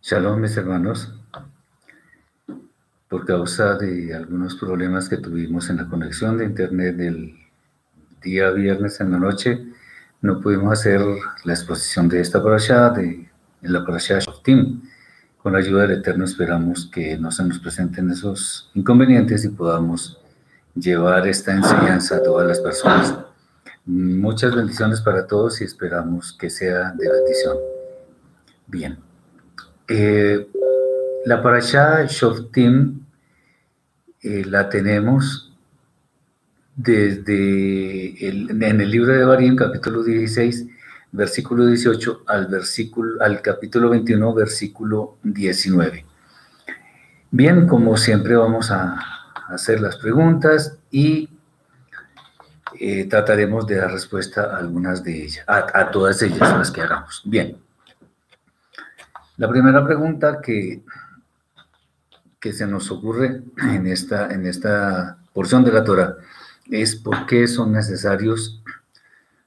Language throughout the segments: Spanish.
Shalom, mis hermanos. Por causa de algunos problemas que tuvimos en la conexión de internet del día viernes en la noche, no pudimos hacer la exposición de esta parasha, de en la parasha Shoftim. Con la ayuda del Eterno esperamos que no se nos presenten esos inconvenientes y podamos llevar esta enseñanza a todas las personas. Muchas bendiciones para todos y esperamos que sea de bendición. Bien. Eh, la parasha Shoftim eh, la tenemos desde en el libro de Barín, capítulo 16, versículo 18 al, versículo, al capítulo 21, versículo 19. Bien, como siempre vamos a hacer las preguntas y eh, trataremos de dar respuesta a algunas de ellas, a, todas ellas las que hagamos. Bien. La primera pregunta que, que se nos ocurre en esta, en esta porción de la Torah es por qué son necesarios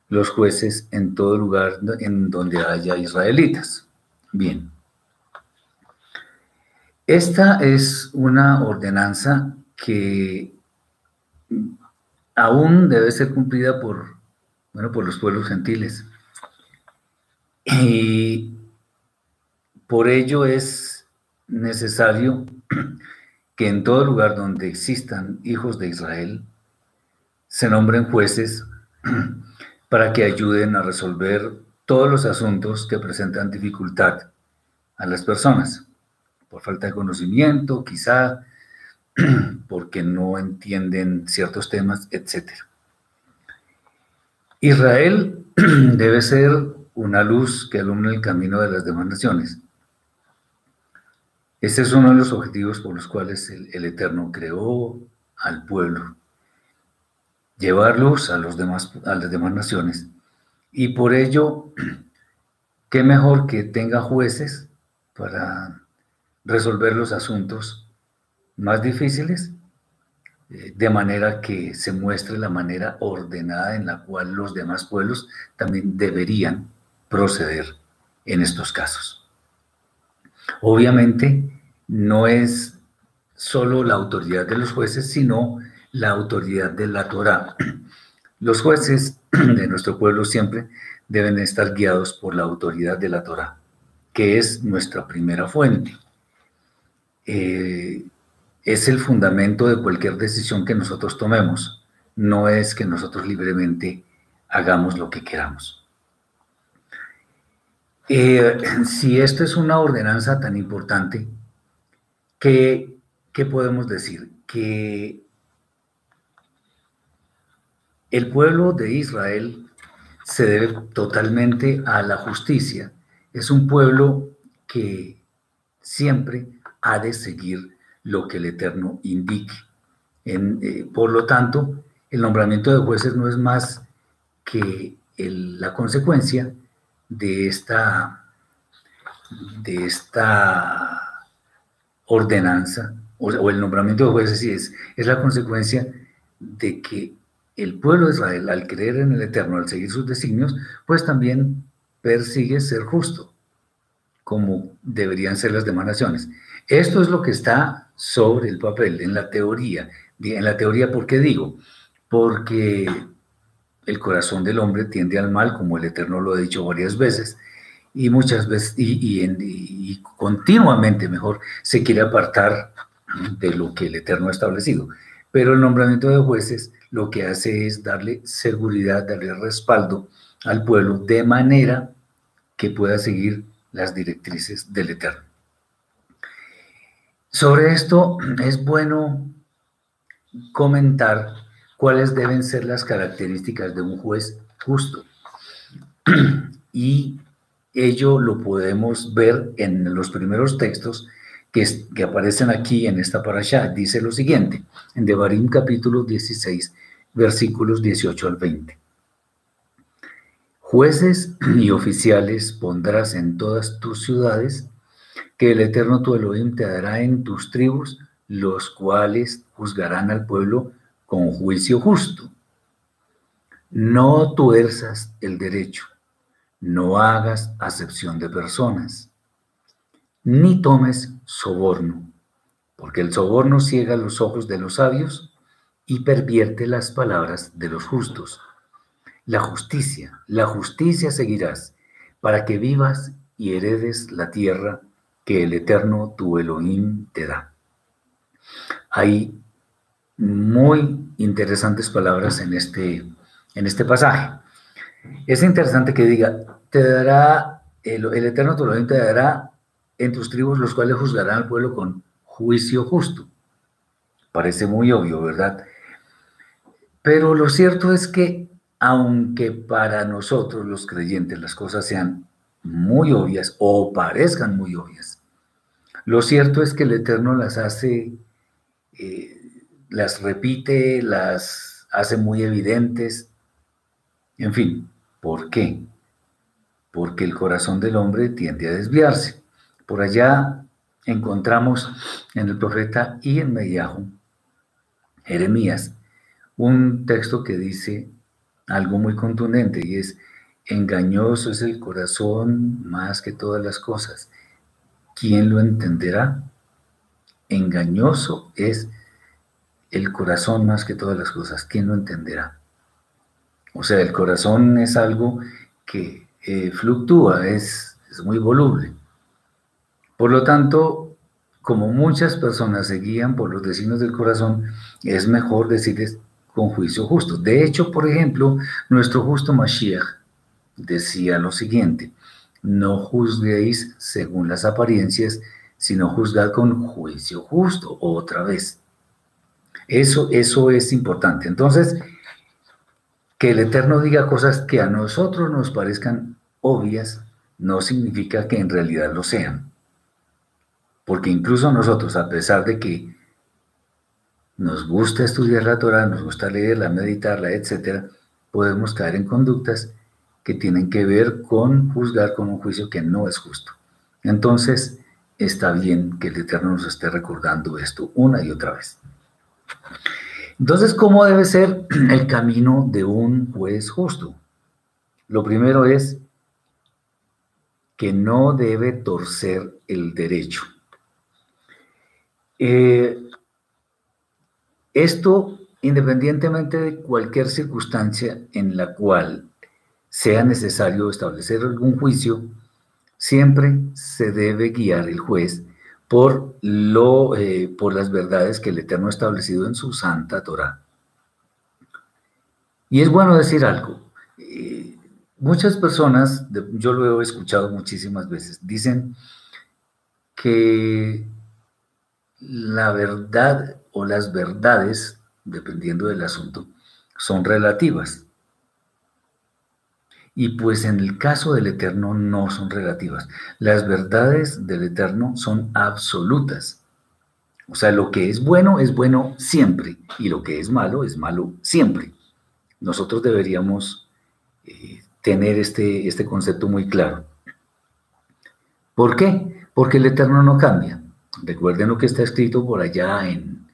los jueces en todo lugar en donde haya israelitas. Bien. Esta es una ordenanza que aún debe ser cumplida por, bueno, por los pueblos gentiles. Y por ello es necesario que en todo lugar donde existan hijos de Israel se nombren jueces para que ayuden a resolver todos los asuntos que presentan dificultad a las personas, por falta de conocimiento, quizá porque no entienden ciertos temas, etc. Israel debe ser una luz que alumne el camino de las demás naciones. Este es uno de los objetivos por los cuales el, Eterno creó al pueblo, llevar luz a, los demás, a las demás naciones. Y por ello, qué mejor que tenga jueces para resolver los asuntos más difíciles, eh, de manera que se muestre la manera ordenada en la cual los demás pueblos también deberían proceder en estos casos. Obviamente, no es solo la autoridad de los jueces, sino la autoridad de la Torah. Los jueces de nuestro pueblo siempre deben estar guiados por la autoridad de la Torah, que es nuestra primera fuente. Eh, es el fundamento de cualquier decisión que nosotros tomemos. No es que nosotros libremente hagamos lo que queramos. Eh, si esto es una ordenanza tan importante, ¿qué, ¿qué podemos decir? Que el pueblo de Israel se debe totalmente a la justicia. Es un pueblo que siempre ha de seguir lo que el Eterno indique. Eh, por lo tanto, el nombramiento de jueces no es más que la consecuencia de esta, de esta ordenanza, o, el nombramiento de jueces sí es, es la consecuencia de que el pueblo de Israel, al creer en el Eterno, al seguir sus designios, pues también persigue ser justo, como deberían ser las demás naciones. Esto es lo que está sobre el papel, en la teoría. En la teoría, ¿por qué digo? Porque el corazón del hombre tiende al mal, como el Eterno lo ha dicho varias veces, y muchas veces, y, continuamente, mejor, se quiere apartar de lo que el Eterno ha establecido. Pero el nombramiento de jueces lo que hace es darle seguridad, darle respaldo al pueblo de manera que pueda seguir las directrices del Eterno. Sobre esto es bueno comentar cuáles deben ser las características de un juez justo. Y ello lo podemos ver en los primeros textos que, aparecen aquí en esta parasha. Dice lo siguiente, en Devarim capítulo 16, versículos 18 al 20. Jueces y oficiales pondrás en todas tus ciudades que el Eterno tu Elohim te dará en tus tribus, los cuales juzgarán al pueblo con juicio justo. No tuerzas el derecho, no hagas acepción de personas. ni tomes soborno, porque el soborno ciega los ojos de los sabios y pervierte las palabras de los justos. La justicia, la justicia seguirás, para que vivas y heredes la tierra que el Eterno tu Elohim te da. Hay muy interesantes palabras en este, en este pasaje. Es interesante que diga, te dará, el, Eterno te dará en tus tribus los cuales juzgarán al pueblo con juicio justo. Parece muy obvio, ¿verdad? Pero lo cierto es que aunque para nosotros los creyentes las cosas sean muy obvias o parezcan muy obvias, lo cierto es que el Eterno las hace, eh, las repite, las hace muy evidentes. En fin, ¿por qué? Porque el corazón del hombre tiende a desviarse. Por allá encontramos en el profeta y en Mediajo, Jeremías, un texto que dice algo muy contundente y es, engañoso es el corazón más que todas las cosas. ¿Quién lo entenderá? Engañoso es el corazón más que todas las cosas. ¿Quién lo entenderá? O sea, el corazón es algo que eh, fluctúa, es, es muy voluble. Por lo tanto, como muchas personas se guían por los designios del corazón, es mejor decirles con juicio justo. De hecho, por ejemplo, nuestro justo Mashiach decía lo siguiente, no juzguéis según las apariencias, sino juzgad con juicio justo, otra vez. Eso, eso es importante. Entonces, que el Eterno diga cosas que a nosotros nos parezcan obvias, no significa que en realidad lo sean. Porque incluso nosotros, a pesar de que nos gusta estudiar la Torah, nos gusta leerla, meditarla, etc., podemos caer en conductas que tienen que ver con juzgar con un juicio que no es justo. Entonces, está bien que el Eterno nos esté recordando esto una y otra vez. Entonces, ¿cómo debe ser el camino de un juez justo? Lo primero es que no debe torcer el derecho. Eh, esto independientemente de cualquier circunstancia en la cual sea necesario establecer algún juicio, siempre se debe guiar el juez por, lo, eh, por las verdades que el Eterno ha establecido en su santa Torah. Y es bueno decir algo. Eh, muchas personas, yo lo he escuchado muchísimas veces, dicen que la verdad o las verdades, dependiendo del asunto, son relativas. Y pues en el caso del Eterno no son relativas. Las verdades del Eterno son absolutas. O sea, lo que es bueno es bueno siempre y lo que es malo es malo siempre. Nosotros deberíamos eh, tener este, este concepto muy claro. ¿Por qué? Porque el Eterno no cambia. Recuerden lo que está escrito por allá en,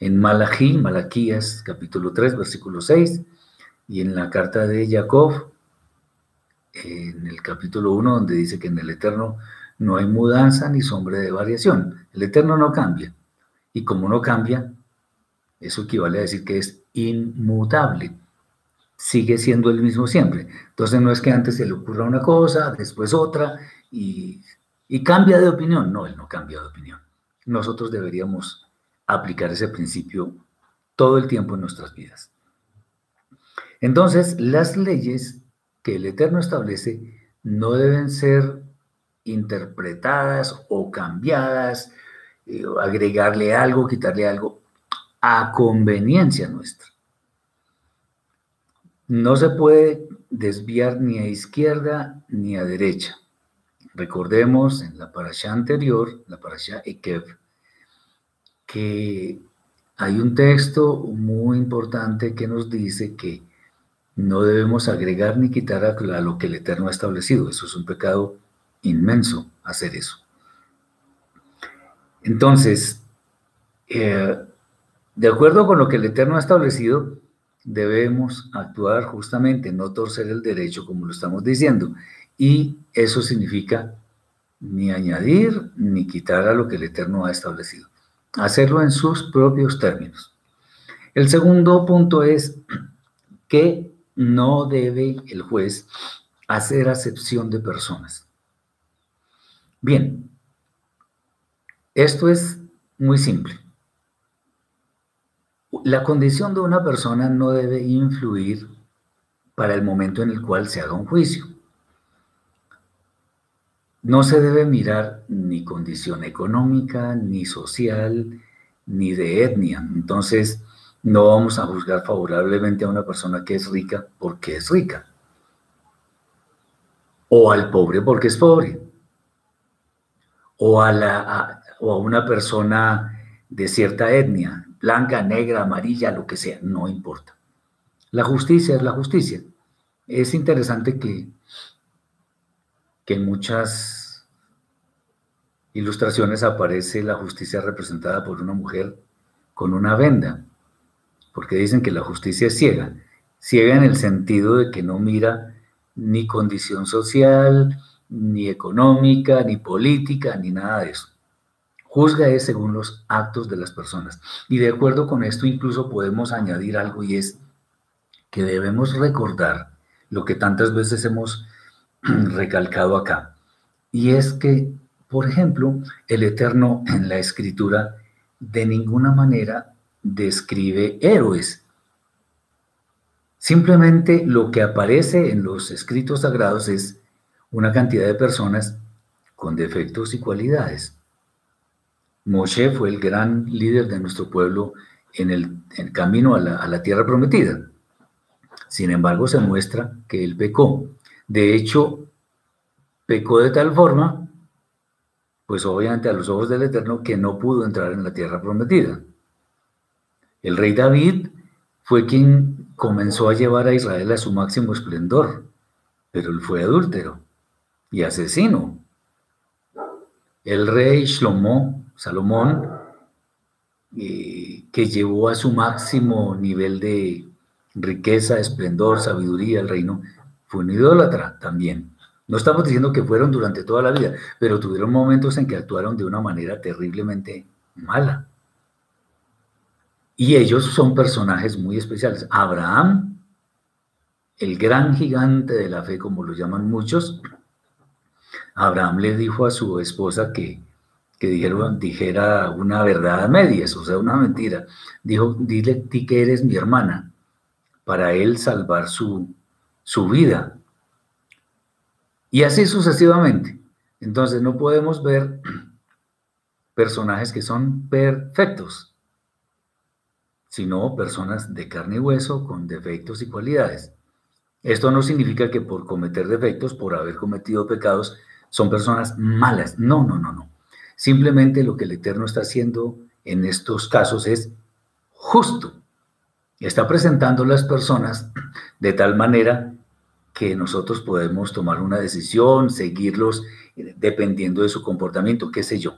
en Malaquías capítulo 3, versículo 6, y en la carta de Jacob, en el capítulo 1, donde dice que en el Eterno no hay mudanza ni sombra de variación. El Eterno no cambia. Y como no cambia, eso equivale a decir que es inmutable. Sigue siendo el mismo siempre. Entonces no es que antes se le ocurra una cosa, después otra, y y cambia de opinión. No, él no cambia de opinión. Nosotros deberíamos aplicar ese principio todo el tiempo en nuestras vidas. Entonces, las leyes que el Eterno establece no deben ser interpretadas o cambiadas, eh, agregarle algo, quitarle algo, a conveniencia nuestra. No se puede desviar ni a izquierda ni a derecha. Recordemos en la parasha anterior, la parasha Ekev, que hay un texto muy importante que nos dice que no debemos agregar ni quitar a lo que el Eterno ha establecido. Eso es un pecado inmenso hacer eso. Entonces, eh, de acuerdo con lo que el Eterno ha establecido, debemos actuar justamente, no torcer el derecho como lo estamos diciendo. Y eso significa ni añadir ni quitar a lo que el Eterno ha establecido. Hacerlo en sus propios términos. El segundo punto es que no debe el juez hacer acepción de personas. Bien, esto es muy simple. La condición de una persona no debe influir para el momento en el cual se haga un juicio. No se debe mirar ni condición económica, ni social, ni de etnia. Entonces, no vamos a juzgar favorablemente a una persona que es rica porque es rica. O al pobre porque es pobre. O a, la, o a una persona de cierta etnia, blanca, negra, amarilla, lo que sea, no importa. La justicia es la justicia. Es interesante que, que en muchas ilustraciones aparece la justicia representada por una mujer con una venda, porque dicen que la justicia es ciega. Ciega en el sentido de que no mira ni condición social, ni económica, ni política, ni nada de eso. Juzga es según los actos de las personas. Y de acuerdo con esto incluso podemos añadir algo y es que debemos recordar lo que tantas veces hemos recalcado acá. Y es que, por ejemplo, el Eterno en la Escritura de ninguna manera describe héroes. Simplemente lo que aparece en los escritos sagrados es una cantidad de personas con defectos y cualidades. Moshe fue el gran líder de nuestro pueblo en el, camino a la tierra prometida. Sin embargo, se muestra que él pecó. De hecho, pecó de tal forma, pues obviamente a los ojos del Eterno, que no pudo entrar en la tierra prometida. El rey David fue quien comenzó a llevar a Israel a su máximo esplendor, pero él fue adúltero y asesino. El rey Shlomo, Salomón, eh, que llevó a su máximo nivel de riqueza, esplendor, sabiduría, el reino, fue un idólatra también. No estamos diciendo que fueron durante toda la vida, pero tuvieron momentos en que actuaron de una manera terriblemente mala. Y ellos son personajes muy especiales. Abraham, el gran gigante de la fe, como lo llaman muchos, Abraham le dijo a su esposa que, que dijera una verdad a medias, o sea, una mentira. Dijo, dile ti que eres mi hermana para él salvar su, su vida. Y así sucesivamente. Entonces no podemos ver personajes que son perfectos, sino personas de carne y hueso con defectos y cualidades. Esto no significa que por cometer defectos, por haber cometido pecados, son personas malas. No, no, no, no. Simplemente lo que el Eterno está haciendo en estos casos es justo está presentando las personas de tal manera que nosotros podemos tomar una decisión, seguirlos eh, dependiendo de su comportamiento, qué sé yo.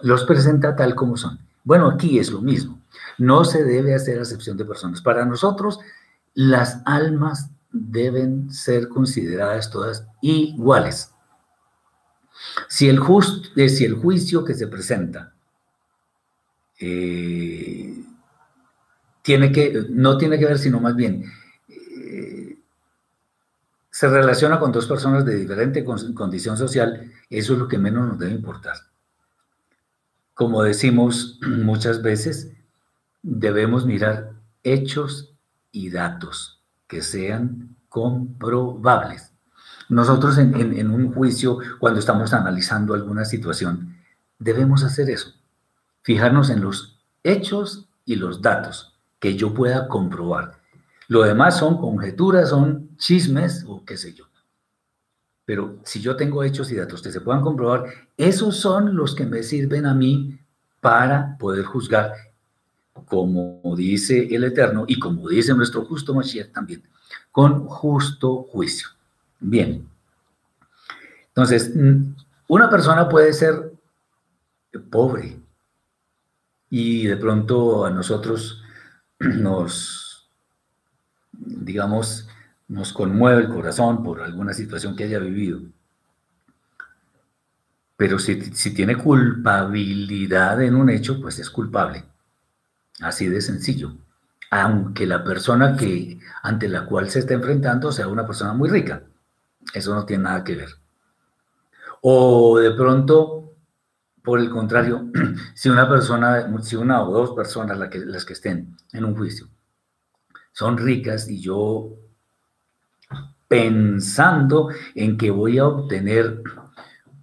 Los presenta tal como son. Bueno, aquí es lo mismo. No se debe hacer acepción de personas. Para nosotros, las almas deben ser consideradas todas iguales. Si el, eh, juicio que se presenta eh, tiene que, no tiene que ver, sino más bien, eh, se relaciona con dos personas de diferente condición social, eso es lo que menos nos debe importar. Como decimos muchas veces, debemos mirar hechos y datos que sean comprobables. Nosotros en, un juicio, cuando estamos analizando alguna situación, debemos hacer eso, fijarnos en los hechos y los datos que yo pueda comprobar. Lo demás son conjeturas, son chismes o qué sé yo. Pero si yo tengo hechos y datos que se puedan comprobar, esos son los que me sirven a mí para poder juzgar, como dice el Eterno y como dice nuestro justo Mashiach también, con justo juicio. Bien. Entonces, mm, una persona puede ser pobre y de pronto a nosotros nos, digamos, nos conmueve el corazón por alguna situación que haya vivido. Pero si, si tiene culpabilidad en un hecho, pues es culpable. Así de sencillo. Aunque la persona que, ante la cual se está enfrentando sea una persona muy rica. Eso no tiene nada que ver. O de pronto, por el contrario, si una persona, si una o dos personas que, las que estén en un juicio son ricas y yo pensando en que voy a obtener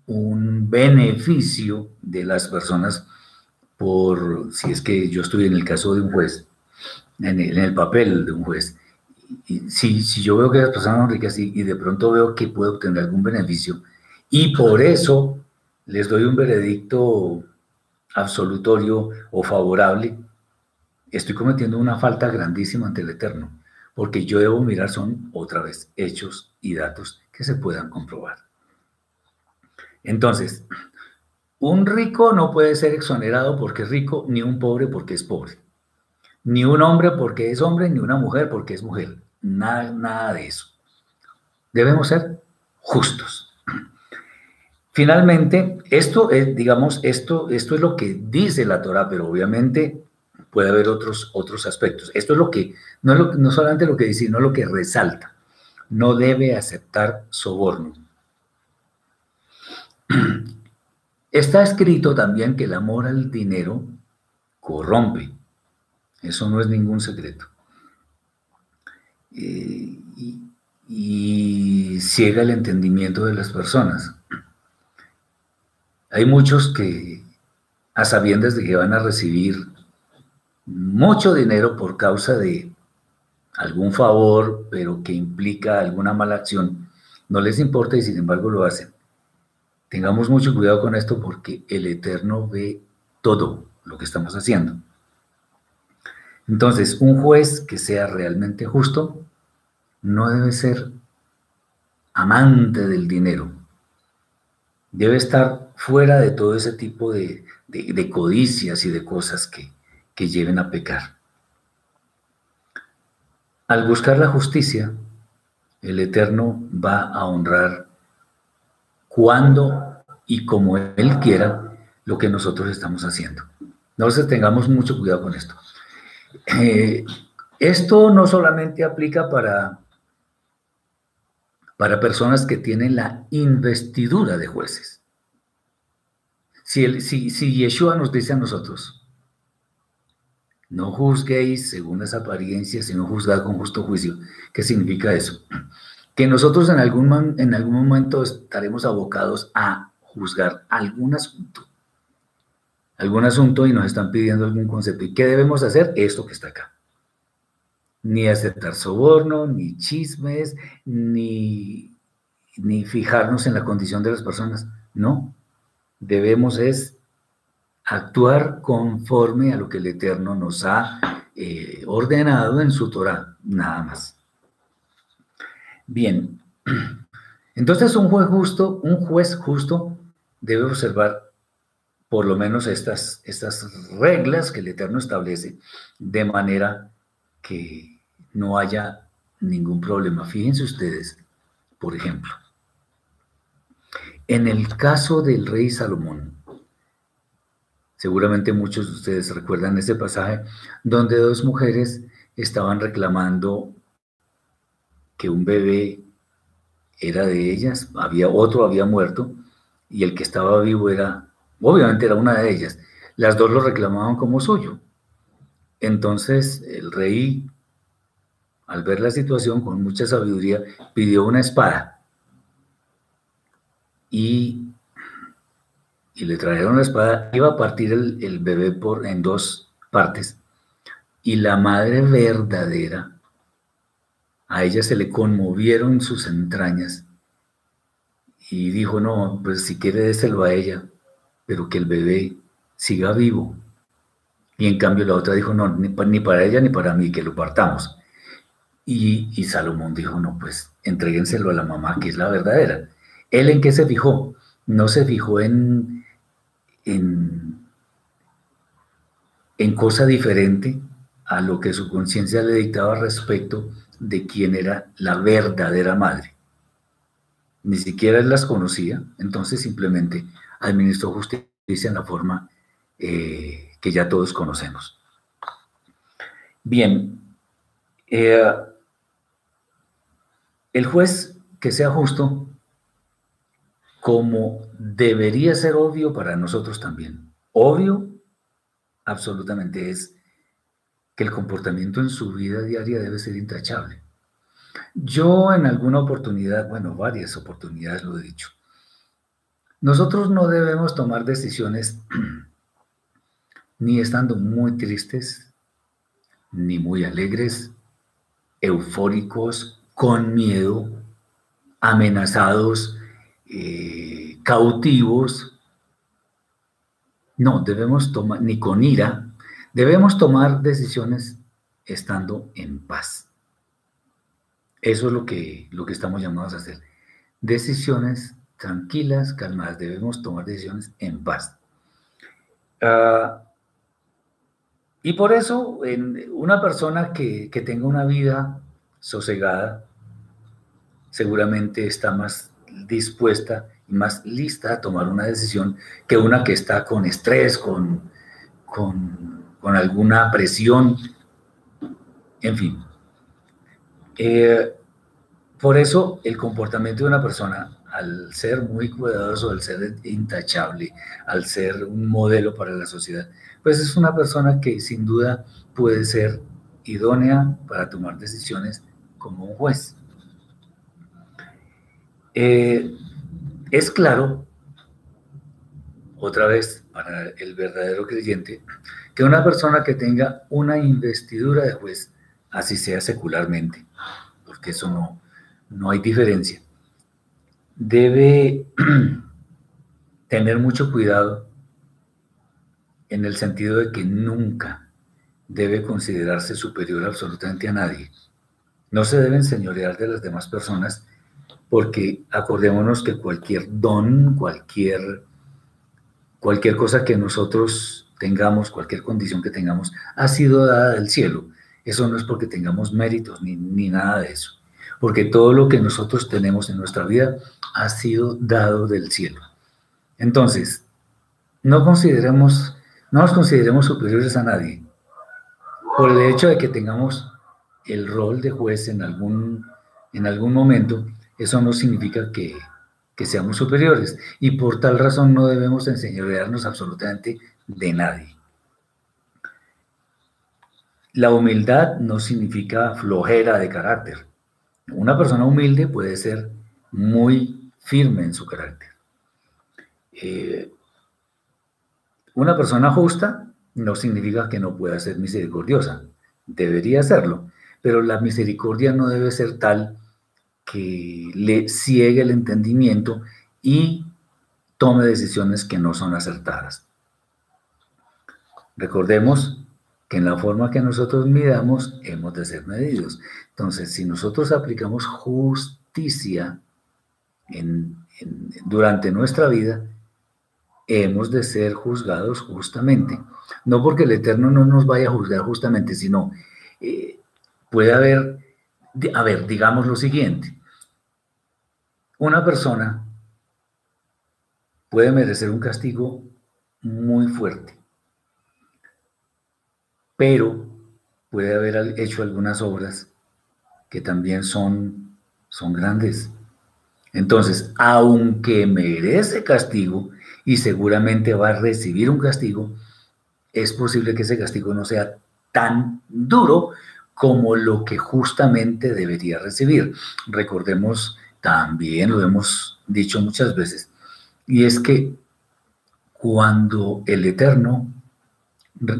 un beneficio de las personas por, si es que yo estoy en el caso de un juez, en el, papel de un juez, y si, si, yo veo que las personas son ricas y, y, de pronto veo que puedo obtener algún beneficio y por eso les doy un veredicto absolutorio o favorable, estoy cometiendo una falta grandísima ante el Eterno, porque yo debo mirar son otra vez hechos y datos que se puedan comprobar. Entonces, un rico no puede ser exonerado porque es rico, ni un pobre porque es pobre. Ni un hombre porque es hombre, ni una mujer porque es mujer. Nada, nada de eso. Debemos ser justos. Finalmente, esto es, digamos, esto, esto es lo que dice la Torah, pero obviamente puede haber otros, otros aspectos. Esto es lo que, no, es no solamente lo que dice, sino lo que resalta. No debe aceptar soborno. Está escrito también que el amor al dinero corrompe. Eso no es ningún secreto. Eh, y, ciega el entendimiento de las personas. Hay muchos que, a sabiendas de que van a recibir mucho dinero por causa de algún favor, pero que implica alguna mala acción, no les importa y sin embargo lo hacen. Tengamos mucho cuidado con esto porque el Eterno ve todo lo que estamos haciendo. Entonces, un juez que sea realmente justo no debe ser amante del dinero. Debe estar fuera de todo ese tipo de, codicias y de cosas que, que lleven a pecar. Al buscar la justicia, el Eterno va a honrar cuando y como Él quiera lo que nosotros estamos haciendo. Entonces tengamos mucho cuidado con esto. Eh, esto no solamente aplica para, para personas que tienen la investidura de jueces. Si, el, si, si Yeshua nos dice a nosotros, no juzguéis según las apariencias, sino juzgad con justo juicio, ¿qué significa eso? que nosotros en algún, en algún momento estaremos abocados a juzgar algún asunto, algún asunto y nos están pidiendo algún concepto. ¿Y qué debemos hacer? Esto que está acá. Ni aceptar soborno, ni chismes, ni, ni fijarnos en la condición de las personas. No, debemos es actuar conforme a lo que el Eterno nos ha eh, ordenado en su Torah, nada más. Bien, entonces un juez justo, un juez justo debe observar por lo menos estas, estas reglas que el Eterno establece de manera que no haya ningún problema. Fíjense ustedes, por ejemplo, en el caso del rey Salomón, seguramente muchos de ustedes recuerdan ese pasaje donde dos mujeres estaban reclamando que un bebé era de ellas, había otro había muerto y el que estaba vivo era, obviamente era una de ellas. Las dos lo reclamaban como suyo. Entonces el rey, al ver la situación con mucha sabiduría, pidió una espada y, y le trajeron la espada. Iba a partir el, el bebé por, en dos partes y la madre verdadera a ella se le conmovieron sus entrañas y dijo, no, pues si quiere déselo a ella, pero que el bebé siga vivo. Y en cambio la otra dijo, no, ni, para ella ni para mí, que lo partamos. Y, Salomón dijo, no, pues entréguenselo a la mamá, que es la verdadera. ¿Él en qué se fijó? No se fijó en, en, en cosa diferente a lo que su conciencia le dictaba respecto de quién era la verdadera madre. Ni siquiera él las conocía, entonces simplemente administró justicia en la forma eh, que ya todos conocemos. Bien, eh, el juez que sea justo, como debería ser obvio para nosotros también. Obvio, absolutamente, es que el comportamiento en su vida diaria debe ser intachable. Yo en alguna oportunidad, bueno, varias oportunidades lo he dicho, nosotros no debemos tomar decisiones ni estando muy tristes, ni muy alegres, eufóricos, con miedo, amenazados, eh, cautivos. No, debemos tomar, ni con ira, debemos tomar decisiones estando en paz. Eso es lo que, lo que estamos llamados a hacer. Decisiones tranquilas, calmadas. Debemos tomar decisiones en paz. Ah, y por eso, una persona que, que tenga una vida sosegada, seguramente está más dispuesta y más lista a tomar una decisión que una que está con estrés, con, con, alguna presión, en fin. Eh, por eso el comportamiento de una persona, al ser muy cuidadoso, al ser intachable, al ser un modelo para la sociedad, pues es una persona que sin duda puede ser idónea para tomar decisiones como un juez. Eh, es claro, otra vez, para el verdadero creyente, que una persona que tenga una investidura de juez, así sea secularmente, porque eso no, no hay diferencia. Debe tener mucho cuidado en el sentido de que nunca debe considerarse superior absolutamente a nadie. No se deben señorear de las demás personas porque acordémonos que cualquier don, cualquier, cualquier cosa que nosotros tengamos, cualquier condición que tengamos, ha sido dada del cielo. Eso no es porque tengamos méritos ni, ni nada de eso porque todo lo que nosotros tenemos en nuestra vida ha sido dado del cielo. Entonces, no consideremos, no nos consideremos superiores a nadie por el hecho de que tengamos el rol de juez en algún, en algún momento, eso no significa que, que seamos superiores y por tal razón no debemos enseñorearnos absolutamente de nadie. La humildad no significa flojera de carácter. Una persona humilde puede ser muy firme en su carácter. Eh, una persona justa no significa que no pueda ser misericordiosa. Debería serlo, pero la misericordia no debe ser tal que le ciegue el entendimiento y tome decisiones que no son acertadas. Recordemos en la forma que nosotros midamos hemos de ser medidos. Entonces, si nosotros aplicamos justicia durante nuestra vida, hemos de ser juzgados justamente. No porque el Eterno no nos vaya a juzgar justamente, sino eh, puede haber, a ver, digamos lo siguiente. Una persona puede merecer un castigo muy fuerte pero puede haber hecho algunas obras que también son, son grandes. Entonces, aunque merece castigo y seguramente va a recibir un castigo, es posible que ese castigo no sea tan duro como lo que justamente debería recibir. Recordemos, también lo hemos dicho muchas veces, y es que cuando el Eterno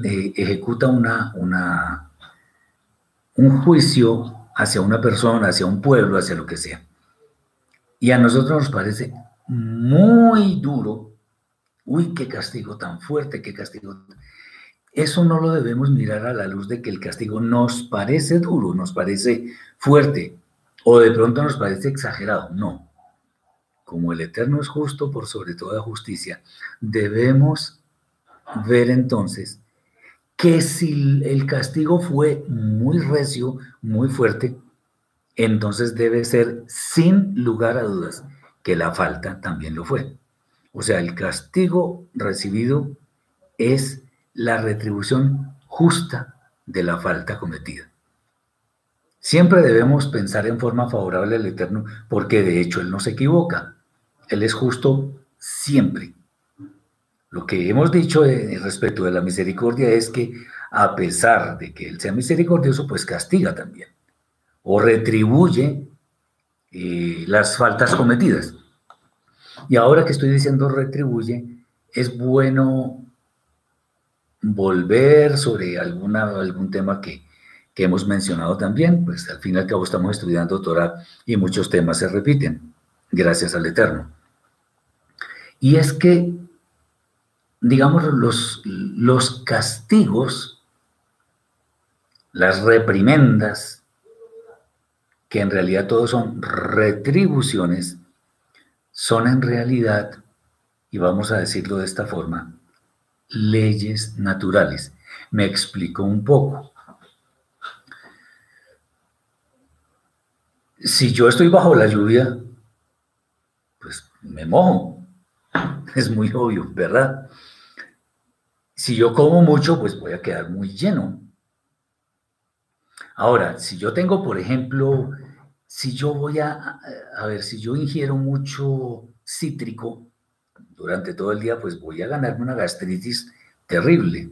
eh, ejecuta una, una, un juicio hacia una persona, hacia un pueblo, hacia lo que sea. Y a nosotros nos parece muy duro. Uy, qué castigo tan fuerte, qué castigo. Eso no lo debemos mirar a la luz de que el castigo nos parece duro, nos parece fuerte, o de pronto nos parece exagerado. No. Como el Eterno es justo por sobre toda justicia, debemos ver entonces que si el castigo fue muy recio, muy fuerte, entonces debe ser sin lugar a dudas que la falta también lo fue. O sea, el castigo recibido es la retribución justa de la falta cometida. Siempre debemos pensar en forma favorable al Eterno porque de hecho Él no se equivoca. Él es justo siempre. Lo que hemos dicho respecto de la misericordia es que a pesar de que Él sea misericordioso, pues castiga también o retribuye eh, las faltas cometidas. Y ahora que estoy diciendo retribuye, es bueno volver sobre alguna, algún tema que, que hemos mencionado también, pues al fin y al cabo estamos estudiando Torah y muchos temas se repiten, gracias al Eterno. Y es que, digamos, los, los castigos, las reprimendas, que en realidad todos son retribuciones, son en realidad, y vamos a decirlo de esta forma, leyes naturales. Me explico un poco. Si yo estoy bajo la lluvia, pues me mojo. Es muy obvio, ¿verdad? Si yo como mucho, pues voy a quedar muy lleno. Ahora, si yo tengo, por ejemplo, si yo voy a, a ver, si yo ingiero mucho cítrico durante todo el día, pues voy a ganarme una gastritis terrible.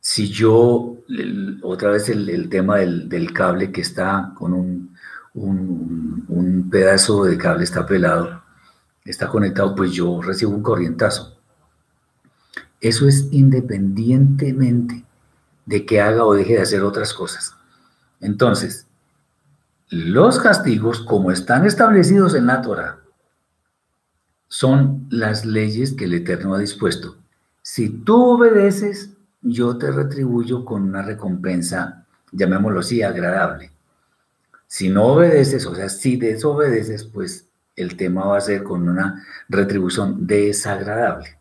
Si yo, otra vez el, tema del, cable que está con un, un pedazo de cable está pelado, está conectado, pues yo recibo un corrientazo. Eso es independientemente de que haga o deje de hacer otras cosas. Entonces, los castigos, como están establecidos en la Torah, son las leyes que el Eterno ha dispuesto. Si tú obedeces, yo te retribuyo con una recompensa, llamémoslo así, agradable. Si no obedeces, o sea, si desobedeces, pues el tema va a ser con una retribución desagradable.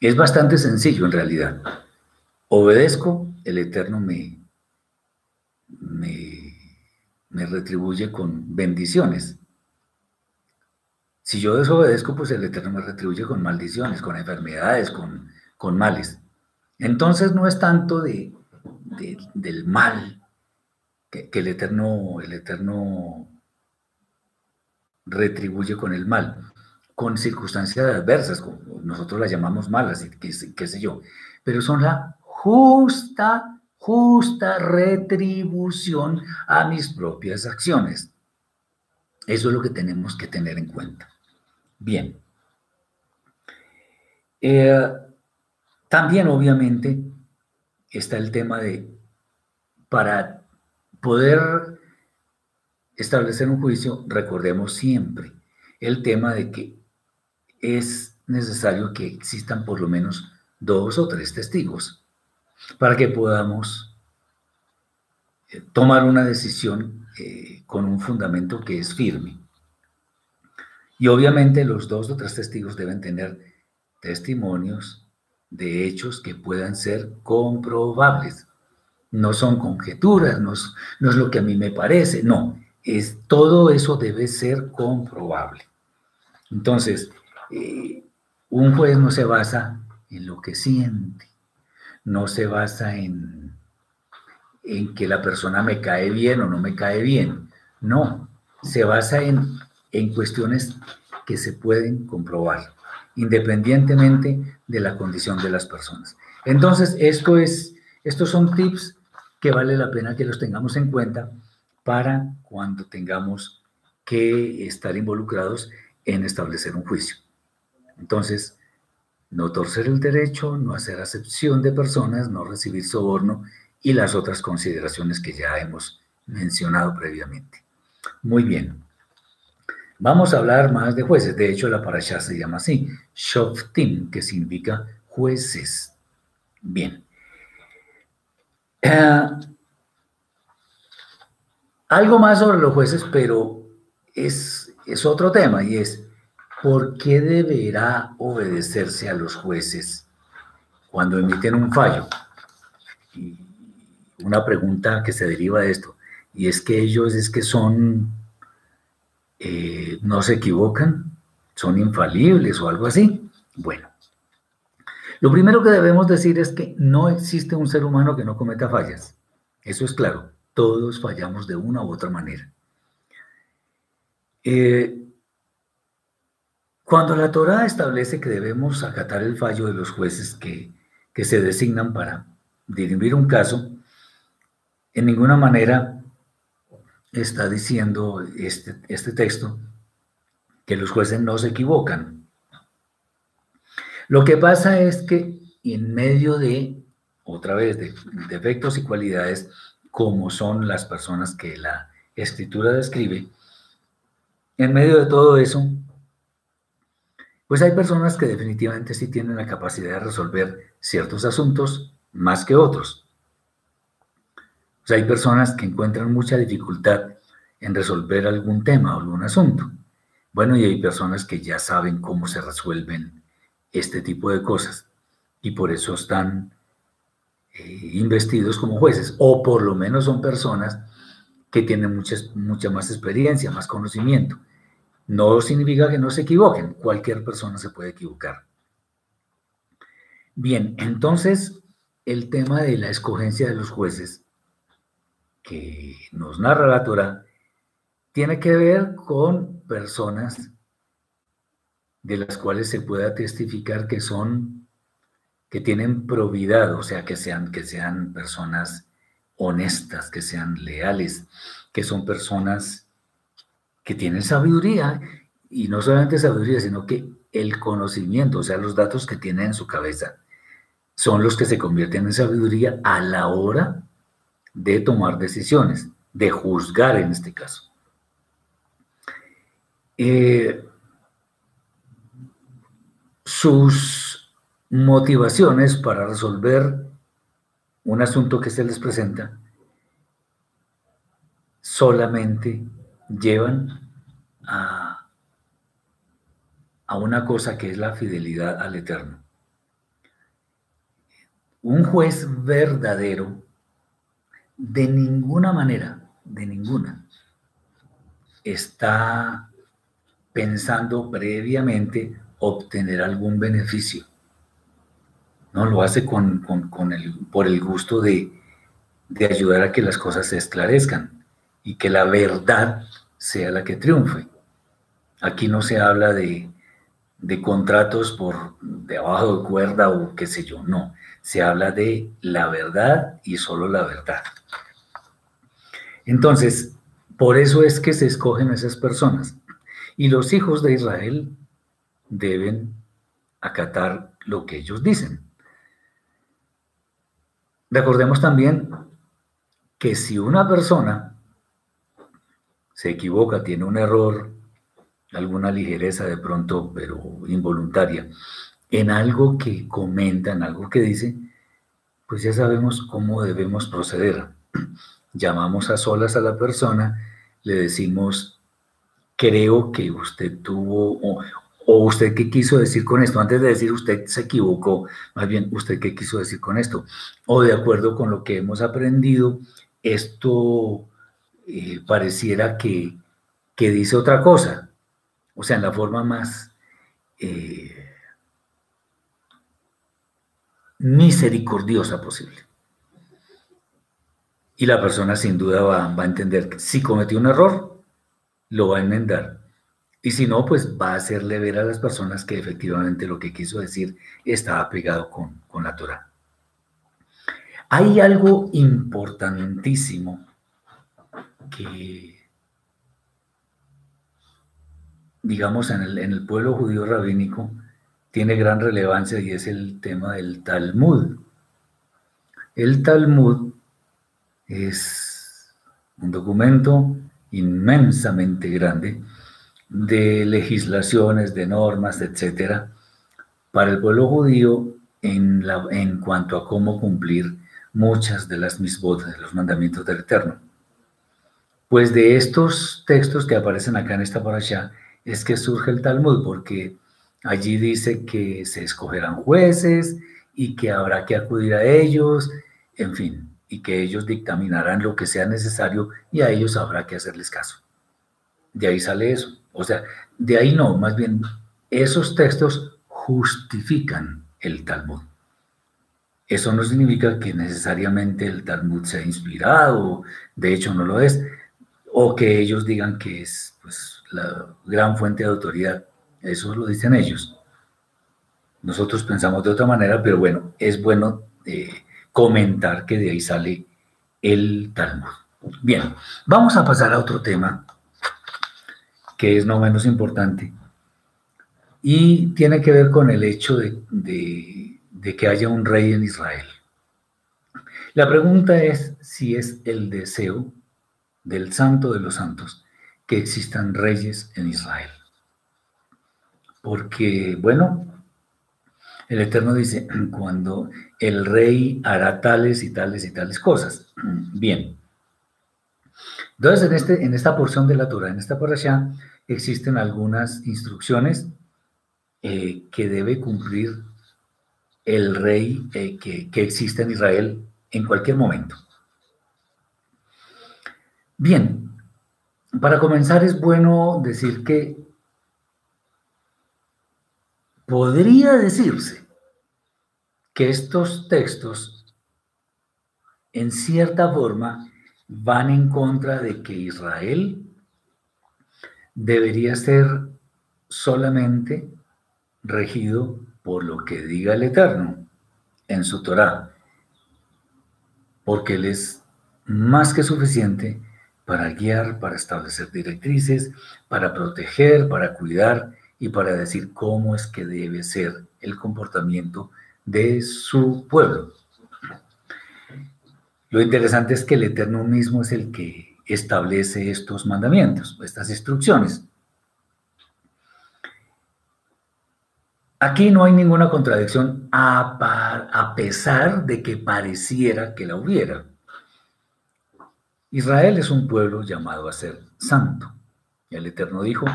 Es bastante sencillo en realidad. Obedezco, el Eterno me, me, me retribuye con bendiciones. Si yo desobedezco, pues el Eterno me retribuye con maldiciones, con enfermedades, con, con males. Entonces no es tanto de, del mal que, el, Eterno, el Eterno retribuye con el mal, con circunstancias adversas, como nosotros las llamamos malas, qué sé yo, pero son la justa, justa retribución a mis propias acciones. Eso es lo que tenemos que tener en cuenta. Bien. Eh, también, obviamente, está el tema de, para poder establecer un juicio, recordemos siempre el tema de que es necesario que existan por lo menos dos o tres testigos para que podamos eh, tomar una decisión eh, con un fundamento que es firme. Y obviamente los dos o tres testigos deben tener testimonios de hechos que puedan ser comprobables. No son conjeturas, no es, lo que a mí me parece, no, es, todo eso debe ser comprobable. Entonces, eh, un juez no se basa en lo que siente, no se basa en, en que la persona me cae bien o no me cae bien, no, se basa en en cuestiones que se pueden comprobar, independientemente de la condición de las personas. Entonces, esto es, estos son tips que vale la pena que los tengamos en cuenta para cuando tengamos que estar involucrados en establecer un juicio. Entonces, no torcer el derecho, no hacer acepción de personas, no recibir soborno y las otras consideraciones que ya hemos mencionado previamente. Muy bien. Vamos a hablar más de jueces. De hecho, la parasha se llama así, Shoftim, que significa jueces. Bien. Eh, algo más sobre los jueces, pero es, es otro tema y es, ¿por qué deberá obedecerse a los jueces cuando emiten un fallo? Y una pregunta que se deriva de esto, y es que ellos es que son eh, no se equivocan, son infalibles o algo así. Bueno, lo primero que debemos decir es que no existe un ser humano que no cometa fallas. Eso es claro, todos fallamos de una u otra manera. Eh, cuando la Torah establece que debemos acatar el fallo de los jueces que, que se designan para dirimir un caso, en ninguna manera está diciendo este, este texto que los jueces no se equivocan. Lo que pasa es que en medio de, otra vez, de defectos y cualidades, como son las personas que la escritura describe, en medio de todo eso, pues hay personas que definitivamente sí tienen la capacidad de resolver ciertos asuntos más que otros. Hay personas que encuentran mucha dificultad en resolver algún tema o algún asunto. Bueno, y hay personas que ya saben cómo se resuelven este tipo de cosas y por eso están eh, investidos como jueces, o por lo menos son personas que tienen mucha más experiencia, más conocimiento. No significa que no se equivoquen, cualquier persona se puede equivocar. Bien, entonces el tema de la escogencia de los jueces que nos narra la Torah tiene que ver con personas de las cuales se pueda testificar que son, que tienen probidad, o sea, que sean, que sean personas honestas, que sean leales, que son personas que tienen sabiduría, y no solamente sabiduría, sino que el conocimiento, o sea, los datos que tienen en su cabeza, son los que se convierten en sabiduría a la hora de tomar decisiones, de juzgar en este caso. Eh, sus motivaciones para resolver un asunto que se les presenta solamente llevan a, a una cosa que es la fidelidad al Eterno. Un juez verdadero, de ninguna manera, de ninguna, está pensando previamente obtener algún beneficio. No lo hace con, el, por el gusto de, de ayudar a que las cosas se esclarezcan y que la verdad sea la que triunfe. Aquí no se habla de, contratos por debajo de cuerda o qué sé yo, no. Se habla de la verdad y solo la verdad. Entonces, por eso es que se escogen esas personas. Y los hijos de Israel deben acatar lo que ellos dicen. Recordemos también que si una persona se equivoca, tiene un error, alguna ligereza de pronto, pero involuntaria, en algo que comenta, en algo que dice, pues ya sabemos cómo debemos proceder. Llamamos a solas a la persona, le decimos, creo que usted tuvo, o, usted qué quiso decir con esto, antes de decir usted se equivocó, más bien usted qué quiso decir con esto, o de acuerdo con lo que hemos aprendido, esto eh, pareciera que, dice otra cosa, o sea, en la forma más eh, misericordiosa posible. Y la persona sin duda va, a entender que si cometió un error, lo va a enmendar. Y si no, pues va a hacerle ver a las personas que efectivamente lo que quiso decir estaba pegado con, con la Torah. Hay algo importantísimo que, digamos, en el, en el pueblo judío rabínico tiene gran relevancia y es el tema del Talmud. El Talmud es un documento inmensamente grande de legislaciones, de normas, etcétera, para el pueblo judío en, cuanto a cómo cumplir muchas de las misbotas, de los mandamientos del Eterno. Pues de estos textos que aparecen acá en esta parasha es que surge el Talmud, porque allí dice que se escogerán jueces y que habrá que acudir a ellos, en fin, y que ellos dictaminarán lo que sea necesario y a ellos habrá que hacerles caso. de ahí sale eso. O sea, de ahí no, más bien esos textos justifican el Talmud. Eso no significa que necesariamente el Talmud sea inspirado, de hecho no lo es, o que ellos digan que es pues, la gran fuente de autoridad. Eso lo dicen ellos. Nosotros pensamos de otra manera, pero bueno, es bueno eh, comentar que de ahí sale el Talmud. Bien, vamos a pasar a otro tema que es no menos importante y tiene que ver con el hecho de, que haya un rey en Israel. La pregunta es si es el deseo del santo de los santos que existan reyes en Israel. Porque, bueno, el Eterno dice, cuando el rey hará tales y tales y tales cosas. Bien. Entonces, en, este, en esta porción de la Torah, en esta porción, existen algunas instrucciones eh, que debe cumplir el rey eh, que, que existe en Israel en cualquier momento. Bien, para comenzar es bueno decir que podría decirse que estos textos en cierta forma van en contra de que Israel debería ser solamente regido por lo que diga el Eterno en su Torah, porque Él es más que suficiente para guiar, para establecer directrices, para proteger, para cuidar y para decir cómo es que debe ser el comportamiento de su pueblo. Lo interesante es que el Eterno mismo es el que establece estos mandamientos, estas instrucciones. Aquí no hay ninguna contradicción a, pesar de que pareciera que la hubiera. Israel es un pueblo llamado a ser santo. El Eterno dijo,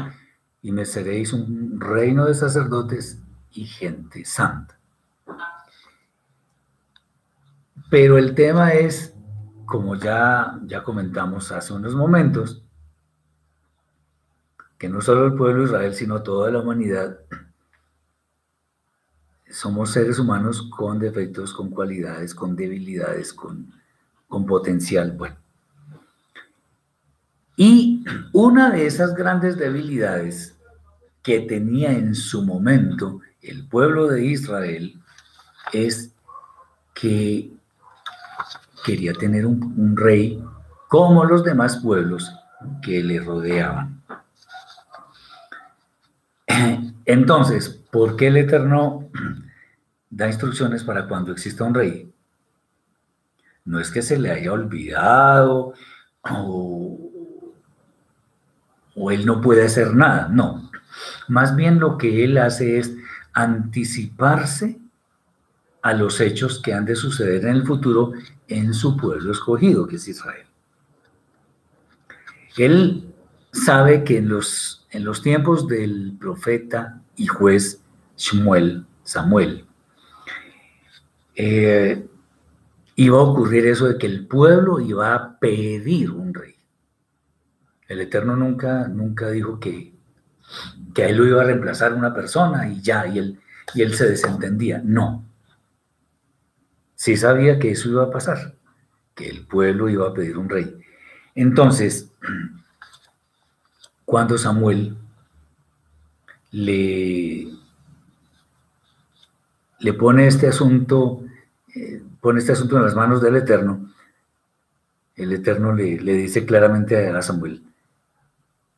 y me seréis un reino de sacerdotes y gente santa. Pero el tema es, como ya, ya comentamos hace unos momentos, que no solo el pueblo de Israel, sino toda la humanidad somos seres humanos con defectos, con cualidades, con debilidades, con, con potencial. Bueno. Y una de esas grandes debilidades que tenía en su momento el pueblo de Israel es que quería tener un, rey como los demás pueblos que le rodeaban. Entonces, ¿por qué el Eterno da instrucciones para cuando exista un rey. No es que se le haya olvidado o, él no puede hacer nada, no. Más bien lo que él hace es anticiparse a los hechos que han de suceder en el futuro en su pueblo escogido, que es Israel. Él sabe que en los, en los tiempos del profeta y juez Shmuel, Samuel, eh, iba a ocurrir eso de que el pueblo iba a pedir un rey. El Eterno nunca, nunca dijo que, que a él lo iba a reemplazar una persona y ya, y él, y él se desentendía. No. Sí sabía que eso iba a pasar, que el pueblo iba a pedir un rey. Entonces, cuando Samuel le, le pone este asunto, eh, pone este asunto en las manos del Eterno, el Eterno le, dice claramente a Samuel,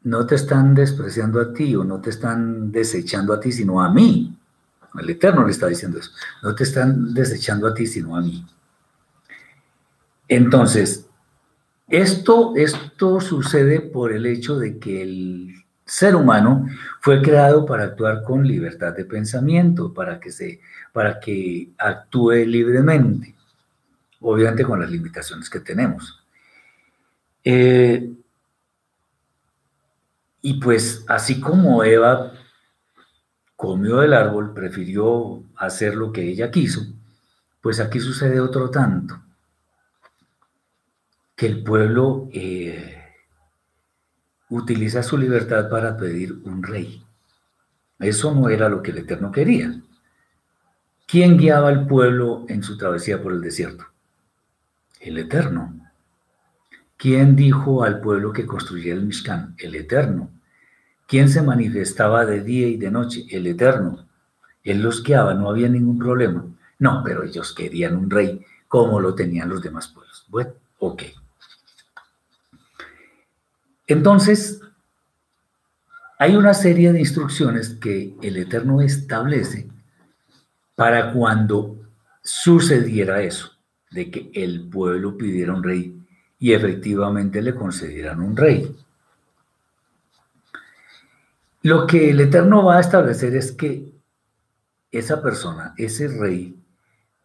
no te están despreciando a ti o no te están desechando a ti, sino a mí. El Eterno le está diciendo eso. No te están desechando a ti, sino a mí. Entonces, esto, esto sucede por el hecho de que el ser humano fue creado para actuar con libertad de pensamiento, para que, se, para que actúe libremente, obviamente con las limitaciones que tenemos. Eh, y pues así como Eva comió del árbol, prefirió hacer lo que ella quiso, pues aquí sucede otro tanto, que el pueblo... Eh, utiliza su libertad para pedir un rey. Eso no era lo que el Eterno quería. ¿Quién guiaba al pueblo en su travesía por el desierto? El Eterno. ¿Quién dijo al pueblo que construyera el Mishkan? El Eterno. ¿Quién se manifestaba de día y de noche? El Eterno. Él los guiaba, no había ningún problema. No, pero ellos querían un rey como lo tenían los demás pueblos. Bueno, ok. Entonces, hay una serie de instrucciones que el Eterno establece para cuando sucediera eso, de que el pueblo pidiera un rey y efectivamente le concedieran un rey. Lo que el Eterno va a establecer es que esa persona, ese rey,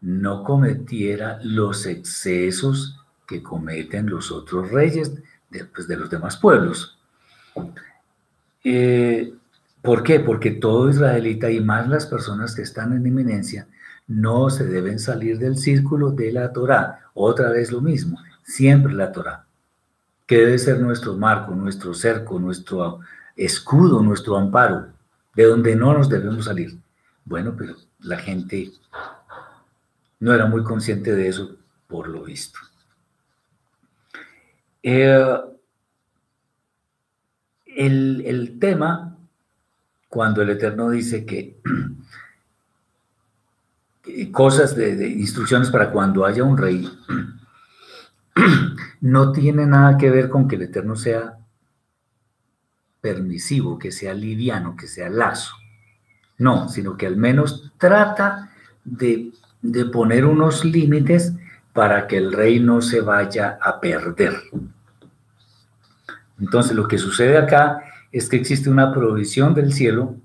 no cometiera los excesos que cometen los otros reyes de, pues, los demás pueblos. Eh, ¿Por qué? Porque todo israelita y más las personas que están en eminencia no se deben salir del círculo de la Torah. Otra vez lo mismo, siempre la Torah, que debe ser nuestro marco, nuestro cerco, nuestro escudo, nuestro amparo, de donde no nos debemos salir. Bueno, pero la gente no era muy consciente de eso, por lo visto. Eh, el, tema, cuando el Eterno dice que cosas de, instrucciones para cuando haya un rey, no tiene nada que ver con que el Eterno sea permisivo, que sea liviano, que sea lazo. No, sino que al menos trata de, poner unos límites para que el rey no se vaya a perder. Entonces lo que sucede acá es que existe una provisión del cielo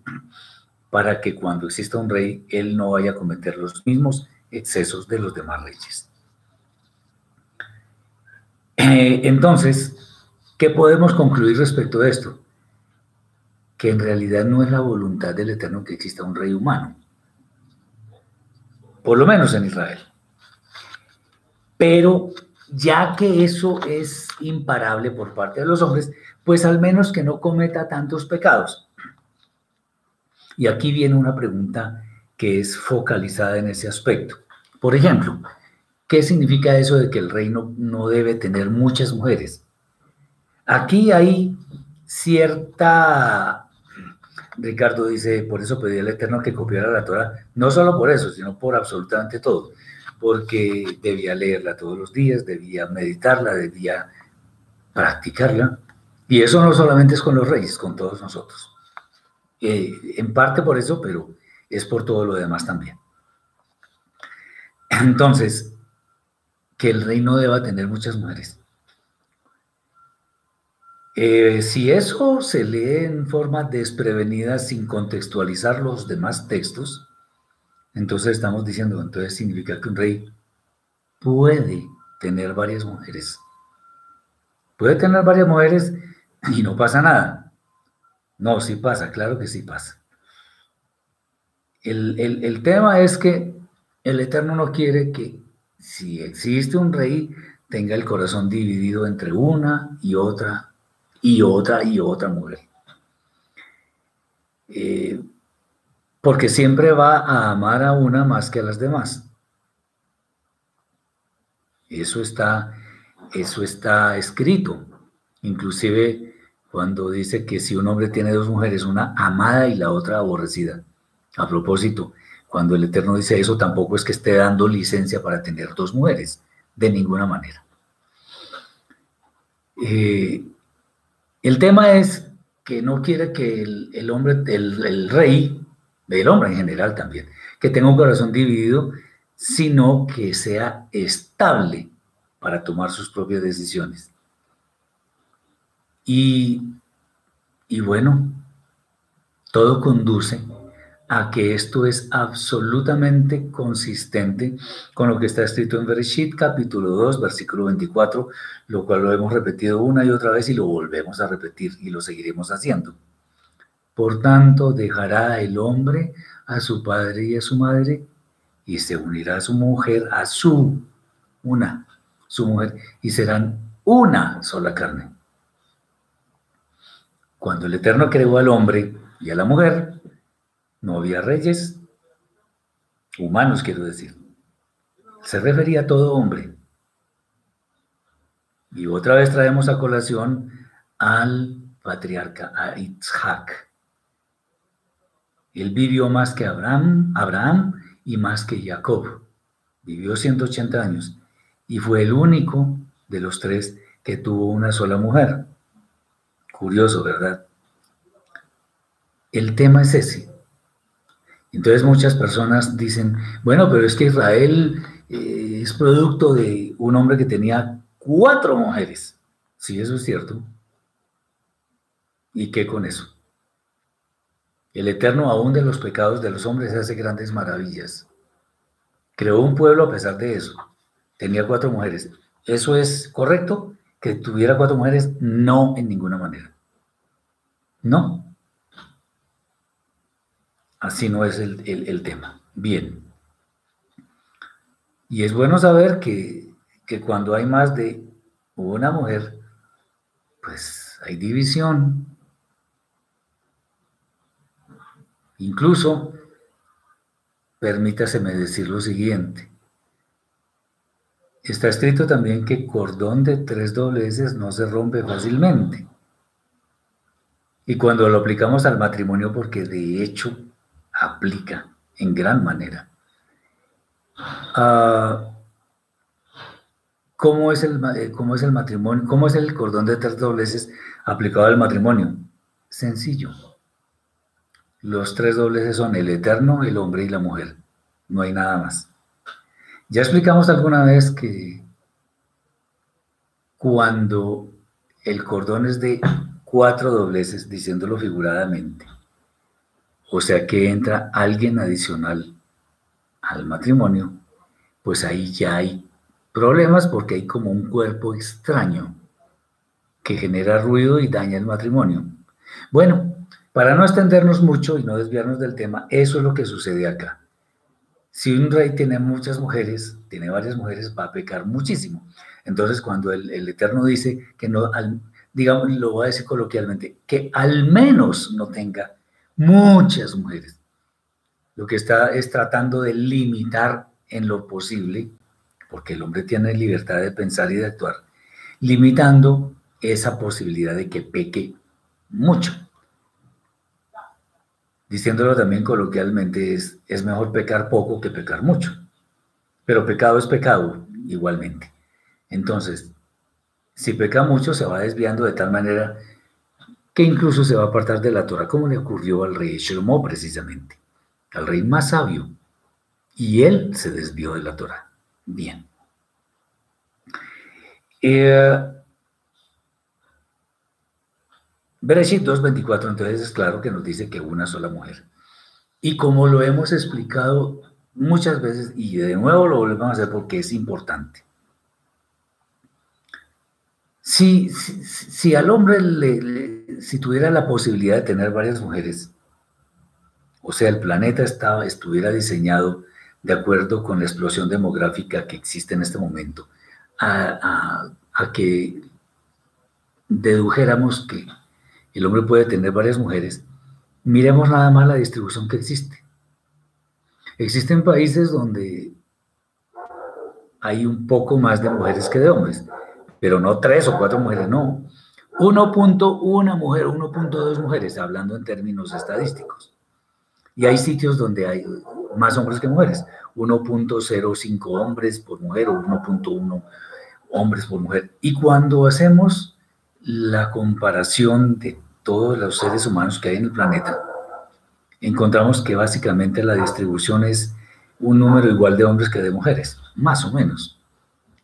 para que cuando exista un rey, él no vaya a cometer los mismos excesos de los demás reyes. Eh, entonces, ¿qué podemos concluir respecto de esto? Que en realidad no es la voluntad del Eterno que exista un rey humano, por lo menos en Israel. Pero ya que eso es imparable por parte de los hombres, pues al menos que no cometa tantos pecados. Y aquí viene una pregunta que es focalizada en ese aspecto. Por ejemplo, ¿qué significa eso de que el reino no debe tener muchas mujeres? Aquí hay cierta... Ricardo dice, por eso pedí al Eterno que copiara la Torah, no solo por eso, sino por absolutamente todo porque debía leerla todos los días, debía meditarla, debía practicarla. Y eso no solamente es con los reyes, con todos nosotros. Eh, en parte por eso, pero es por todo lo demás también. Entonces, que el rey no deba tener muchas mujeres. Eh, si eso se lee en forma desprevenida sin contextualizar los demás textos, entonces estamos diciendo, entonces significa que un rey puede tener varias mujeres. Puede tener varias mujeres y no pasa nada. No, sí pasa, claro que sí pasa. El, el tema es que el Eterno no quiere que si existe un rey tenga el corazón dividido entre una y otra y otra y otra mujer. Eh, porque siempre va a amar a una más que a las demás. Eso está, eso está escrito. Inclusive cuando dice que si un hombre tiene dos mujeres, una amada y la otra aborrecida. A propósito, cuando el Eterno dice eso, tampoco es que esté dando licencia para tener dos mujeres, de ninguna manera. Eh, el tema es que no quiere que el, hombre, el rey, del hombre en general también, que tenga un corazón dividido, sino que sea estable para tomar sus propias decisiones. Y bueno, todo conduce a que esto es absolutamente consistente con lo que está escrito en Bereshit capítulo 2, versículo 24, lo cual lo hemos repetido una y otra vez y lo volvemos a repetir y lo seguiremos haciendo. Por tanto, dejará el hombre a su padre y a su madre y se unirá a su mujer, a su, una, su mujer, y serán una sola carne. Cuando el Eterno creó al hombre y a la mujer, no había reyes, humanos quiero decir. Se refería a todo hombre. Y otra vez traemos a colación al patriarca, a Isaac. Él vivió más que Abraham, Abraham y más que Jacob. Vivió 180 años y fue el único de los tres que tuvo una sola mujer. Curioso, ¿verdad? El tema es ese. Entonces muchas personas dicen, bueno, pero es que Israel eh, es producto de un hombre que tenía cuatro mujeres. Sí, eso es cierto. ¿Y qué con eso? El Eterno, aún de los pecados de los hombres, hace grandes maravillas. Creó un pueblo a pesar de eso. Tenía cuatro mujeres. ¿Eso es correcto? ¿Que tuviera cuatro mujeres? No, en ninguna manera. No. Así no es el, el tema. Bien. Y es bueno saber que, que cuando hay más de una mujer, pues hay división, Incluso, permítaseme decir lo siguiente. Está escrito también que cordón de tres dobleces no se rompe fácilmente. Y cuando lo aplicamos al matrimonio, porque de hecho aplica en gran manera. Ah, ¿cómo, es el, eh, ¿Cómo es el matrimonio? ¿Cómo es el cordón de tres dobleces aplicado al matrimonio? Sencillo. Los tres dobleces son el eterno, el hombre y la mujer. No hay nada más. Ya explicamos alguna vez que cuando el cordón es de cuatro dobleces, diciéndolo figuradamente, o sea que entra alguien adicional al matrimonio, pues ahí ya hay problemas porque hay como un cuerpo extraño que genera ruido y daña el matrimonio. Bueno, para no extendernos mucho y no desviarnos del tema, eso es lo que sucede acá. Si un rey tiene muchas mujeres, tiene varias mujeres, va a pecar muchísimo. Entonces, cuando el, Eterno dice que no, digamos, lo voy a decir coloquialmente, que al menos no tenga muchas mujeres, lo que está es tratando de limitar en lo posible, porque el hombre tiene libertad de pensar y de actuar, limitando esa posibilidad de que peque mucho diciéndolo también coloquialmente, es, es mejor pecar poco que pecar mucho. Pero pecado es pecado igualmente. Entonces, si peca mucho, se va desviando de tal manera que incluso se va a apartar de la Torah, como le ocurrió al rey Shlomo precisamente, al rey más sabio. Y él se desvió de la Torah. Bien. Eh, Bereshit 2.24 entonces es claro que nos dice que una sola mujer. Y como lo hemos explicado muchas veces, y de nuevo lo volvemos a hacer porque es importante. Si, al hombre si tuviera la posibilidad de tener varias mujeres, o sea, el planeta estaba, estuviera diseñado de acuerdo con la explosión demográfica que existe en este momento, a que dedujéramos que el hombre puede tener varias mujeres, miremos nada más la distribución que existe. Existen países donde hay un poco más de mujeres que de hombres, pero no tres o cuatro mujeres, no. 1.1 mujer, 1.2 mujeres, hablando en términos estadísticos. Y hay sitios donde hay más hombres que mujeres, 1.05 hombres por mujer o 1.1 hombres por mujer. Y cuando hacemos la comparación de todos los seres humanos que hay en el planeta, encontramos que básicamente la distribución es un número igual de hombres que de mujeres, más o menos,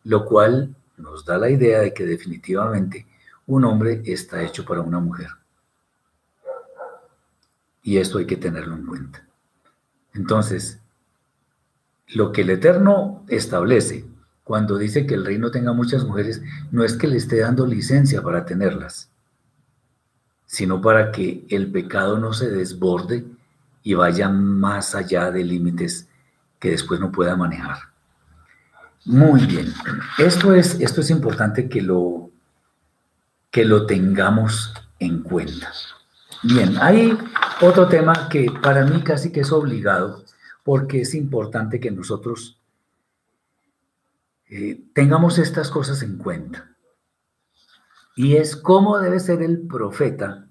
lo cual nos da la idea de que definitivamente un hombre está hecho para una mujer. Y esto hay que tenerlo en cuenta. Entonces, lo que el Eterno establece cuando dice que el rey no tenga muchas mujeres, no es que le esté dando licencia para tenerlas, sino para que el pecado no se desborde y vaya más allá de límites que después no pueda manejar. Muy bien, esto es, esto es importante que lo, que lo tengamos en cuenta. Bien, hay otro tema que para mí casi que es obligado, porque es importante que nosotros eh, tengamos estas cosas en cuenta. Y es cómo debe ser el profeta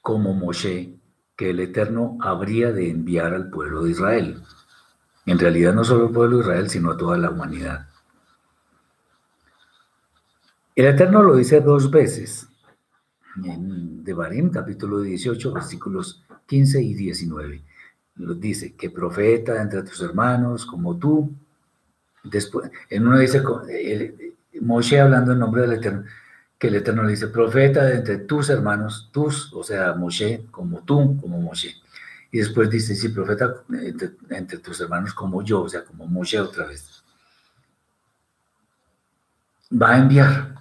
como Moshe que el Eterno habría de enviar al pueblo de Israel. En realidad no solo al pueblo de Israel, sino a toda la humanidad. El Eterno lo dice dos veces en Devarim, capítulo 18, versículos 15 y 19. Lo dice, que profeta entre tus hermanos como tú. Después, en uno dice, Moshe hablando en nombre del Eterno, que el Eterno le dice, profeta entre tus hermanos, tus, o sea, Moshe, como tú, como Moshe. Y después dice, sí, profeta entre, tus hermanos como yo, o sea, como Moshe otra vez. Va a enviar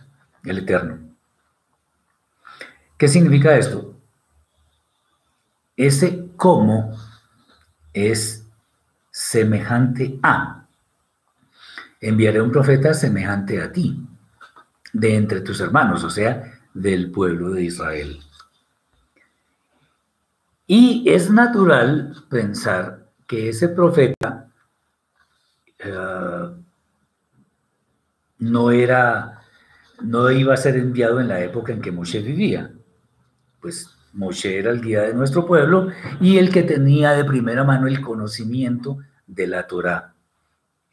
el Eterno. ¿Qué significa esto? Ese cómo es semejante a. Enviaré un profeta semejante a ti de entre tus hermanos, o sea, del pueblo de Israel. Y es natural pensar que ese profeta eh, no era, no iba a ser enviado en la época en que Moshe vivía. Pues Moshe era el guía de nuestro pueblo y el que tenía de primera mano el conocimiento de la Torah.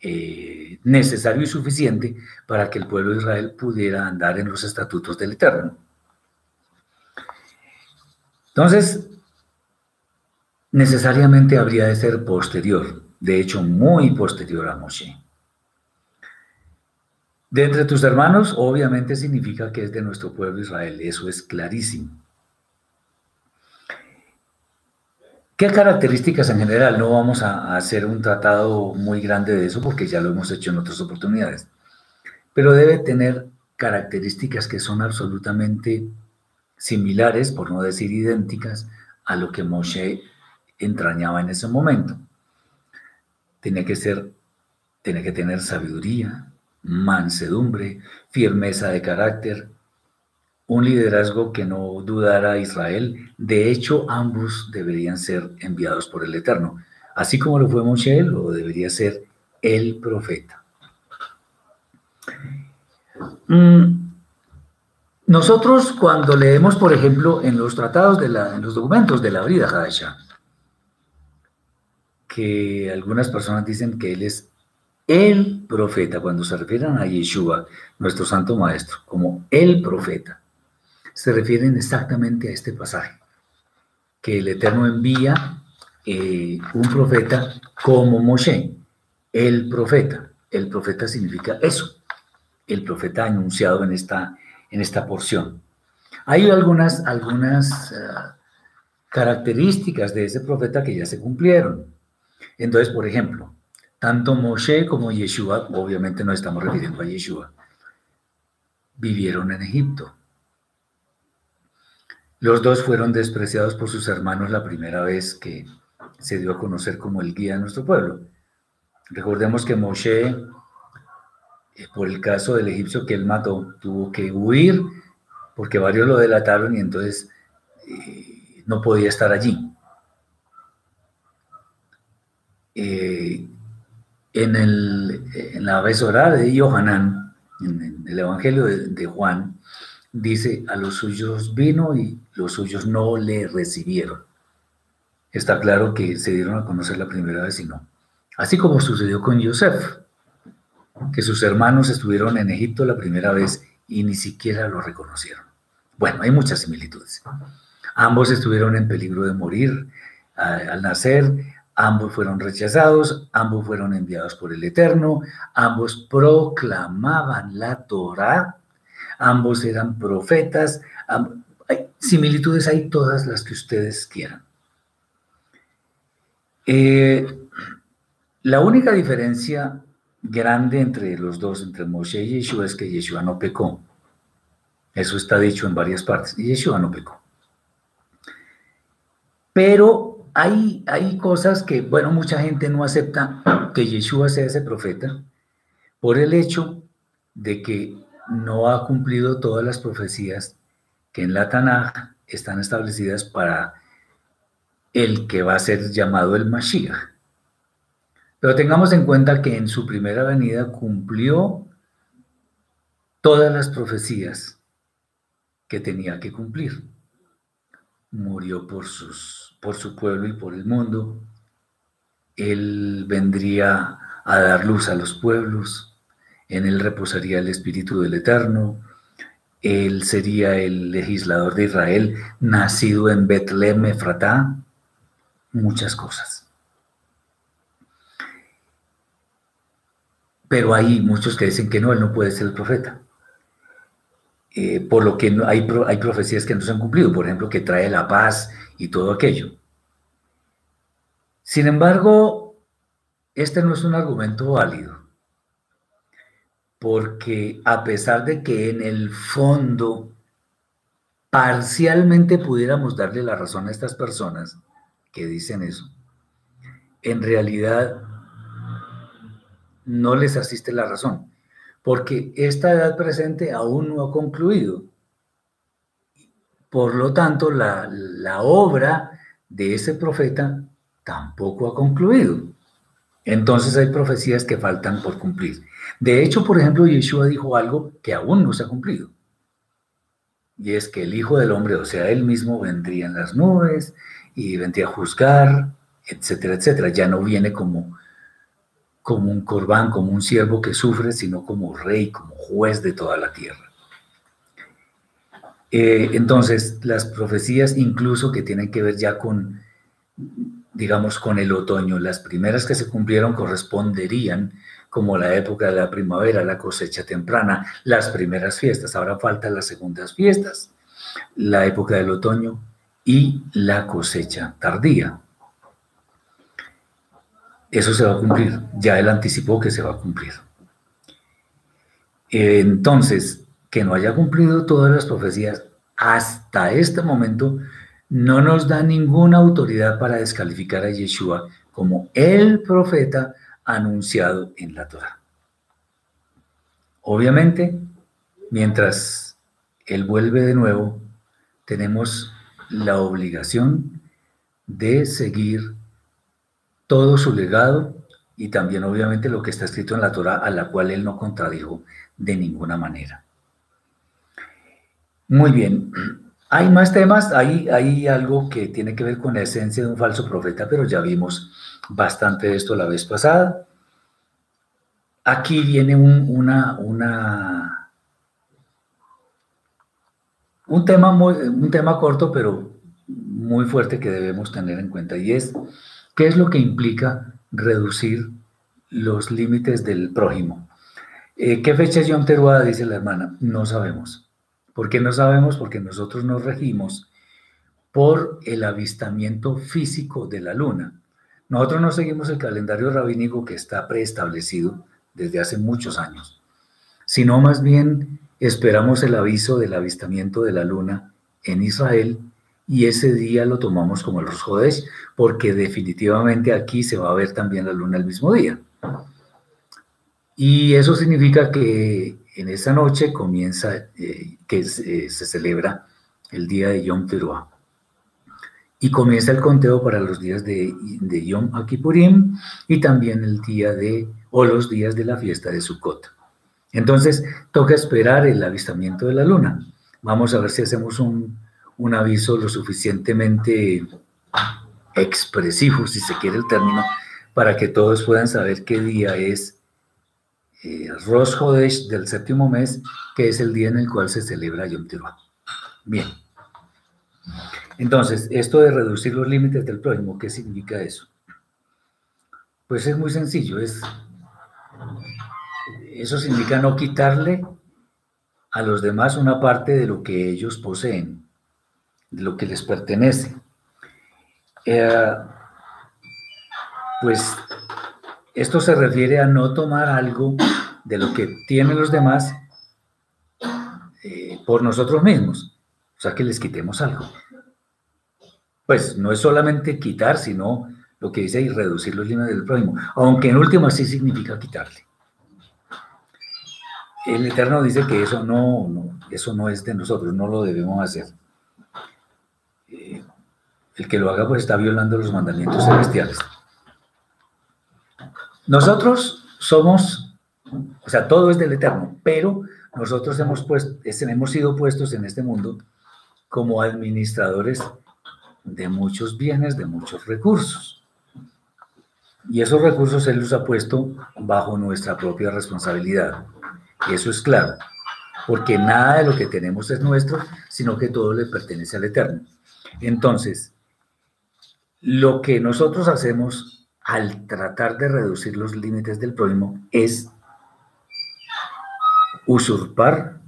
Eh, necesario y suficiente para que el pueblo de Israel pudiera andar en los estatutos del Eterno. Entonces, necesariamente habría de ser posterior, de hecho muy posterior a Moshe. De entre tus hermanos, obviamente significa que es de nuestro pueblo Israel, eso es clarísimo. ¿Qué características en general? No vamos a hacer un tratado muy grande de eso porque ya lo hemos hecho en otras oportunidades, pero debe tener características que son absolutamente similares, por no decir idénticas, a lo que Moshe entrañaba en ese momento. Tiene que ser, tiene que tener sabiduría, mansedumbre, firmeza de carácter, un liderazgo que no dudara Israel. De hecho, ambos deberían ser enviados por el Eterno. Así como lo fue Moshe, lo debería ser el profeta. Mm, nosotros cuando leemos, por ejemplo, en los tratados, de la, en los documentos de la vida Hadasha, que algunas personas dicen que él es el profeta, cuando se refieren a Yeshua, nuestro santo maestro, como el profeta se refieren exactamente a este pasaje, que el Eterno envía eh, un profeta como Moshe, el profeta. El profeta significa eso, el profeta anunciado en esta, en esta porción. Hay algunas, algunas ah, características de ese profeta que ya se cumplieron. Entonces, por ejemplo, tanto Moshe como Yeshua, obviamente no estamos refiriendo a Yeshua, vivieron en Egipto. Los dos fueron despreciados por sus hermanos la primera vez que se dio a conocer como el guía de nuestro pueblo. Recordemos que Moshe, eh, por el caso del egipcio que él mató, tuvo que huir porque varios lo delataron y entonces eh, no podía estar allí. Eh, en, el, en la besora de Yohanan, en el Evangelio de Juan, dice, a los suyos vino y los suyos no le recibieron. Está claro que se dieron a conocer la primera vez y no. Así como sucedió con Yosef, que sus hermanos estuvieron en Egipto la primera vez y ni siquiera lo reconocieron. Bueno, hay muchas similitudes. Ambos estuvieron en peligro de morir al nacer, ambos fueron rechazados, ambos fueron enviados por el Eterno, ambos proclamaban la Torah ambos eran profetas, hay similitudes hay todas las que ustedes quieran. Eh, la única diferencia grande entre los dos, entre Moshe y Yeshua, es que Yeshua no pecó. Eso está dicho en varias partes. Yeshua no pecó. Pero hay, cosas que, bueno, mucha gente no acepta que Yeshua sea ese profeta por el hecho de que no ha cumplido todas las profecías que en la Tanaj están establecidas para el que va a ser llamado el Mashiach. Pero tengamos en cuenta que en su primera venida cumplió todas las profecías que tenía que cumplir. Murió por, sus, por su pueblo y por el mundo. Él vendría a dar luz a los pueblos. En él reposaría el Espíritu del Eterno. Él sería el legislador de Israel, nacido en Betlem, Efratá. Muchas cosas. Pero hay muchos que dicen que no, él no puede ser el profeta. Eh, por lo que hay, hay profecías que no se han cumplido, por ejemplo, que trae la paz y todo aquello. Sin embargo, este no es un argumento válido, porque a pesar de que en el fondo parcialmente pudiéramos darle la razón a estas personas que dicen eso, en realidad no les asiste la razón, porque esta edad presente aún no ha concluido. Por lo tanto, la, obra de ese profeta tampoco ha concluido. Entonces hay profecías que faltan por cumplir. De hecho, por ejemplo, Yeshua dijo algo que aún no se ha cumplido. Y es que el Hijo del Hombre, o sea, él mismo vendría en las nubes y vendría a juzgar, etcétera, etcétera. Ya no viene como como un corbán, como un siervo que sufre, sino como rey, como juez de toda la tierra. Eh, entonces, las profecías incluso que tienen que ver ya con, digamos, con el otoño, las primeras que se cumplieron corresponderían como la época de la primavera, la cosecha temprana, las primeras fiestas. Ahora faltan las segundas fiestas, la época del otoño y la cosecha tardía eso se va a cumplir. Ya él anticipó que se va a cumplir. Entonces, que no haya cumplido todas las profecías hasta este momento no nos da ninguna autoridad para descalificar a Yeshua como el profeta anunciado en la Torah. Obviamente, mientras él vuelve de nuevo, tenemos la obligación de seguir todo su legado y también obviamente lo que está escrito en la Torah, a la cual él no contradijo de ninguna manera. Muy bien, hay más temas, hay, algo que tiene que ver con la esencia de un falso profeta, pero ya vimos bastante esto la vez pasada. Aquí viene un, tema un tema corto, pero muy fuerte que debemos tener en cuenta, y es ¿Qué es lo que implica reducir los límites del prójimo? Eh, ¿Qué fecha es Yom Teruah? Dice la hermana. No sabemos. ¿Por qué no sabemos? Porque nosotros nos regimos por el avistamiento físico de la luna. Nosotros no seguimos el calendario rabínico que está preestablecido desde hace muchos años, sino más bien esperamos el aviso del avistamiento de la luna en Israel y ese día lo tomamos como el Rosh porque definitivamente aquí se va a ver también la luna el mismo día. Y eso significa que en esa noche comienza, eh, que se, celebra el día de Yom Teruah. Y comienza el conteo para los días de, de Yom Kippurim y también el día de, o los días de la fiesta de Sukkot. Entonces, toca esperar el avistamiento de la luna. Vamos a ver si hacemos un, un aviso lo suficientemente expresivo, si se quiere el término, para que todos puedan saber qué día es eh, Hodesh del séptimo mes, que es el día en el cual se celebra Yom Teruah. Bien. Entonces, esto de reducir los límites del prójimo, ¿qué significa eso? Pues es muy sencillo, es eso significa no quitarle a los demás una parte de lo que ellos poseen de lo que les pertenece. Eh, pues esto se refiere a no tomar algo de lo que tienen los demás eh, por nosotros mismos, o sea que les quitemos algo. Pues no es solamente quitar, sino lo que dice y reducir los límites del prójimo, aunque en última sí significa quitarle. el Eterno dice que eso no, eso no es de nosotros, no lo debemos hacer. Eh, el que lo haga pues está violando los mandamientos celestiales. Nosotros somos, o sea, todo es del Eterno, pero nosotros hemos, puesto, hemos sido puestos en este mundo como administradores de muchos bienes, de muchos recursos. Y esos recursos Él los ha puesto bajo nuestra propia responsabilidad. Eso es claro, porque nada de lo que tenemos es nuestro, sino que todo le pertenece al Eterno. Entonces, lo que nosotros hacemos al tratar de reducir los límites del prójimo es usurpar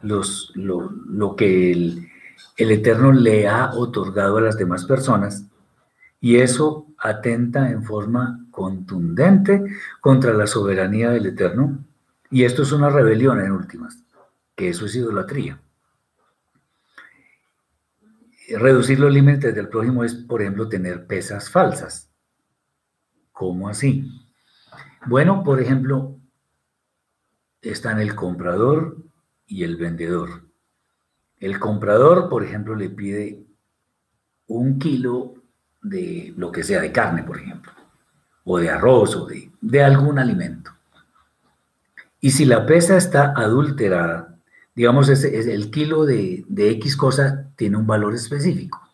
los, lo, que el, el Eterno le ha otorgado a las demás personas y eso atenta en forma contundente contra la soberanía del Eterno y esto es una rebelión en últimas, que eso es idolatría. Reducir los límites del prójimo es, por ejemplo, tener pesas falsas. ¿Cómo así? Bueno, por ejemplo, están el comprador y el vendedor. El comprador, por ejemplo, le pide un kilo de lo que sea, de carne, por ejemplo, o de arroz, o de, de algún alimento. Y si la pesa está adulterada, digamos, ese, el kilo de, de X cosa tiene un valor específico.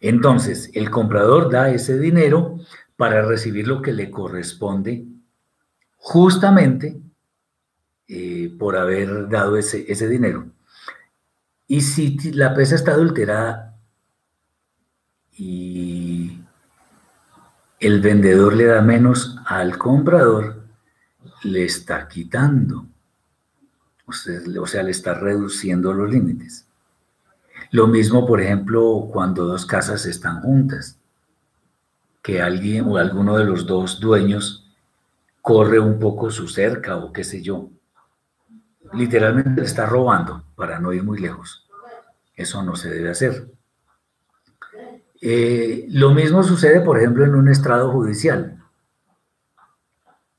Entonces, el comprador da ese dinero para recibir lo que le corresponde justamente eh, por haber dado ese, ese dinero. Y si la pesa está adulterada y el vendedor le da menos al comprador, le está quitando. O sea, le está reduciendo los límites. Lo mismo, por ejemplo, cuando dos casas están juntas, que alguien o alguno de los dos dueños corre un poco su cerca o qué sé yo. Literalmente le está robando para no ir muy lejos. Eso no se debe hacer. Eh, lo mismo sucede, por ejemplo, en un estrado judicial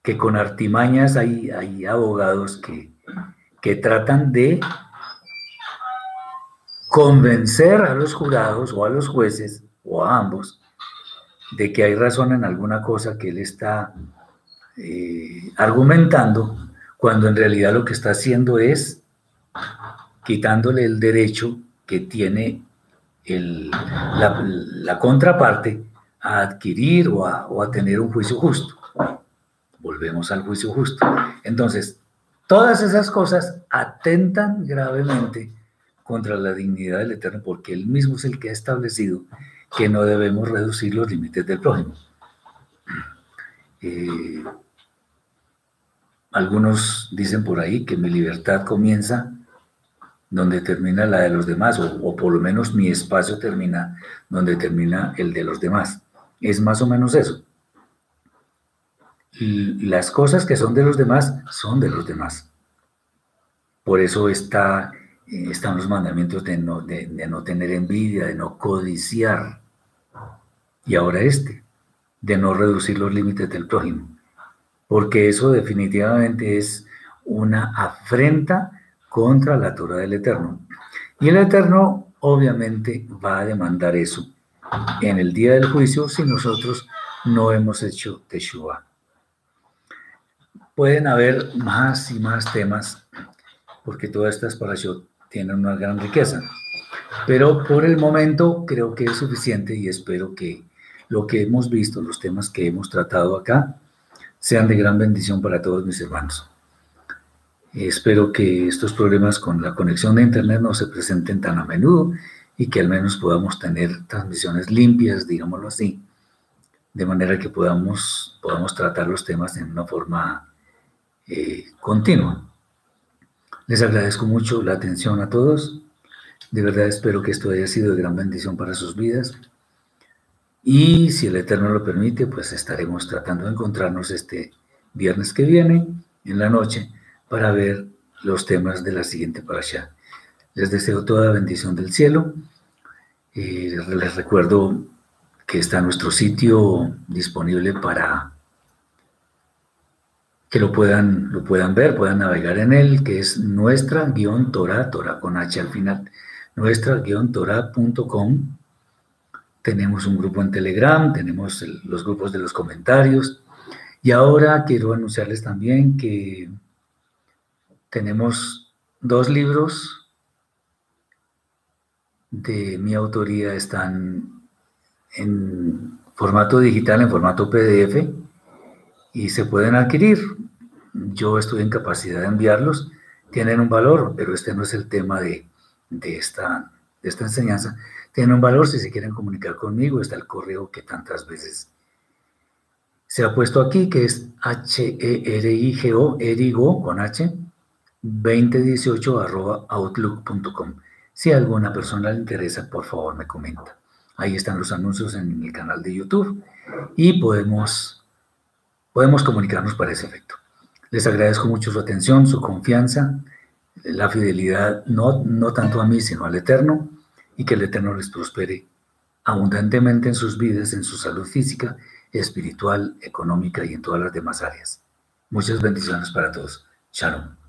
que con artimañas hay, hay abogados que, que tratan de convencer a los jurados o a los jueces o a ambos de que hay razón en alguna cosa que él está eh, argumentando, cuando en realidad lo que está haciendo es quitándole el derecho que tiene el, la, contraparte a adquirir o a, o a tener un juicio justo volvemos al juicio justo. Entonces, todas esas cosas atentan gravemente contra la dignidad del Eterno, porque Él mismo es el que ha establecido que no debemos reducir los límites del prójimo. Eh, algunos dicen por ahí que mi libertad comienza donde termina la de los demás, o, o, por lo menos mi espacio termina donde termina el de los demás. Es más o menos eso las cosas que son de los demás son de los demás. Por eso está, están los mandamientos de no, de, no tener envidia, de no codiciar. Y ahora este, de no reducir los límites del prójimo. Porque eso definitivamente es una afrenta contra la Torah del Eterno. Y el Eterno obviamente va a demandar eso en el día del juicio si nosotros no hemos hecho Teshuvah pueden haber más y más temas, porque todas estas parashot tienen una gran riqueza. Pero por el momento creo que es suficiente y espero que lo que hemos visto, los temas que hemos tratado acá, sean de gran bendición para todos mis hermanos. Espero que estos problemas con la conexión de Internet no se presenten tan a menudo y que al menos podamos tener transmisiones limpias, digámoslo así, de manera que podamos, podamos tratar los temas en una forma eh, continua. Les agradezco mucho la atención a todos. De verdad espero que esto haya sido de gran bendición para sus vidas. Y si el Eterno lo permite, pues estaremos tratando de encontrarnos este viernes que viene, en la noche, para ver los temas de la siguiente parasha. Les deseo toda bendición del cielo. Eh, les recuerdo que está nuestro sitio disponible para que lo puedan, lo puedan ver, puedan navegar en él, que es nuestra-tora, Torah con H al final, nuestra-torah.com. Tenemos un grupo en Telegram, tenemos los grupos de los comentarios. Y ahora quiero anunciarles también que tenemos dos libros de mi autoría, están en formato digital, en formato PDF, y se pueden adquirir. Yo estoy en capacidad de enviarlos, tienen un valor, pero este no es el tema de, esta, de esta enseñanza. Tienen un valor si se quieren comunicar conmigo, está el correo que tantas veces se ha puesto aquí, que es H-E-R-I-G-O, erigo, con H, 2018 arroba outlook.com. Si a alguna persona le interesa, por favor me comenta. Ahí están los anuncios en el canal de YouTube y podemos podemos comunicarnos para ese efecto. Les agradezco mucho su atención, su confianza, la fidelidad, no, no tanto a mí, sino al Eterno, y que el Eterno les prospere abundantemente en sus vidas, en su salud física, espiritual, económica y en todas las demás áreas. Muchas bendiciones para todos. Shalom.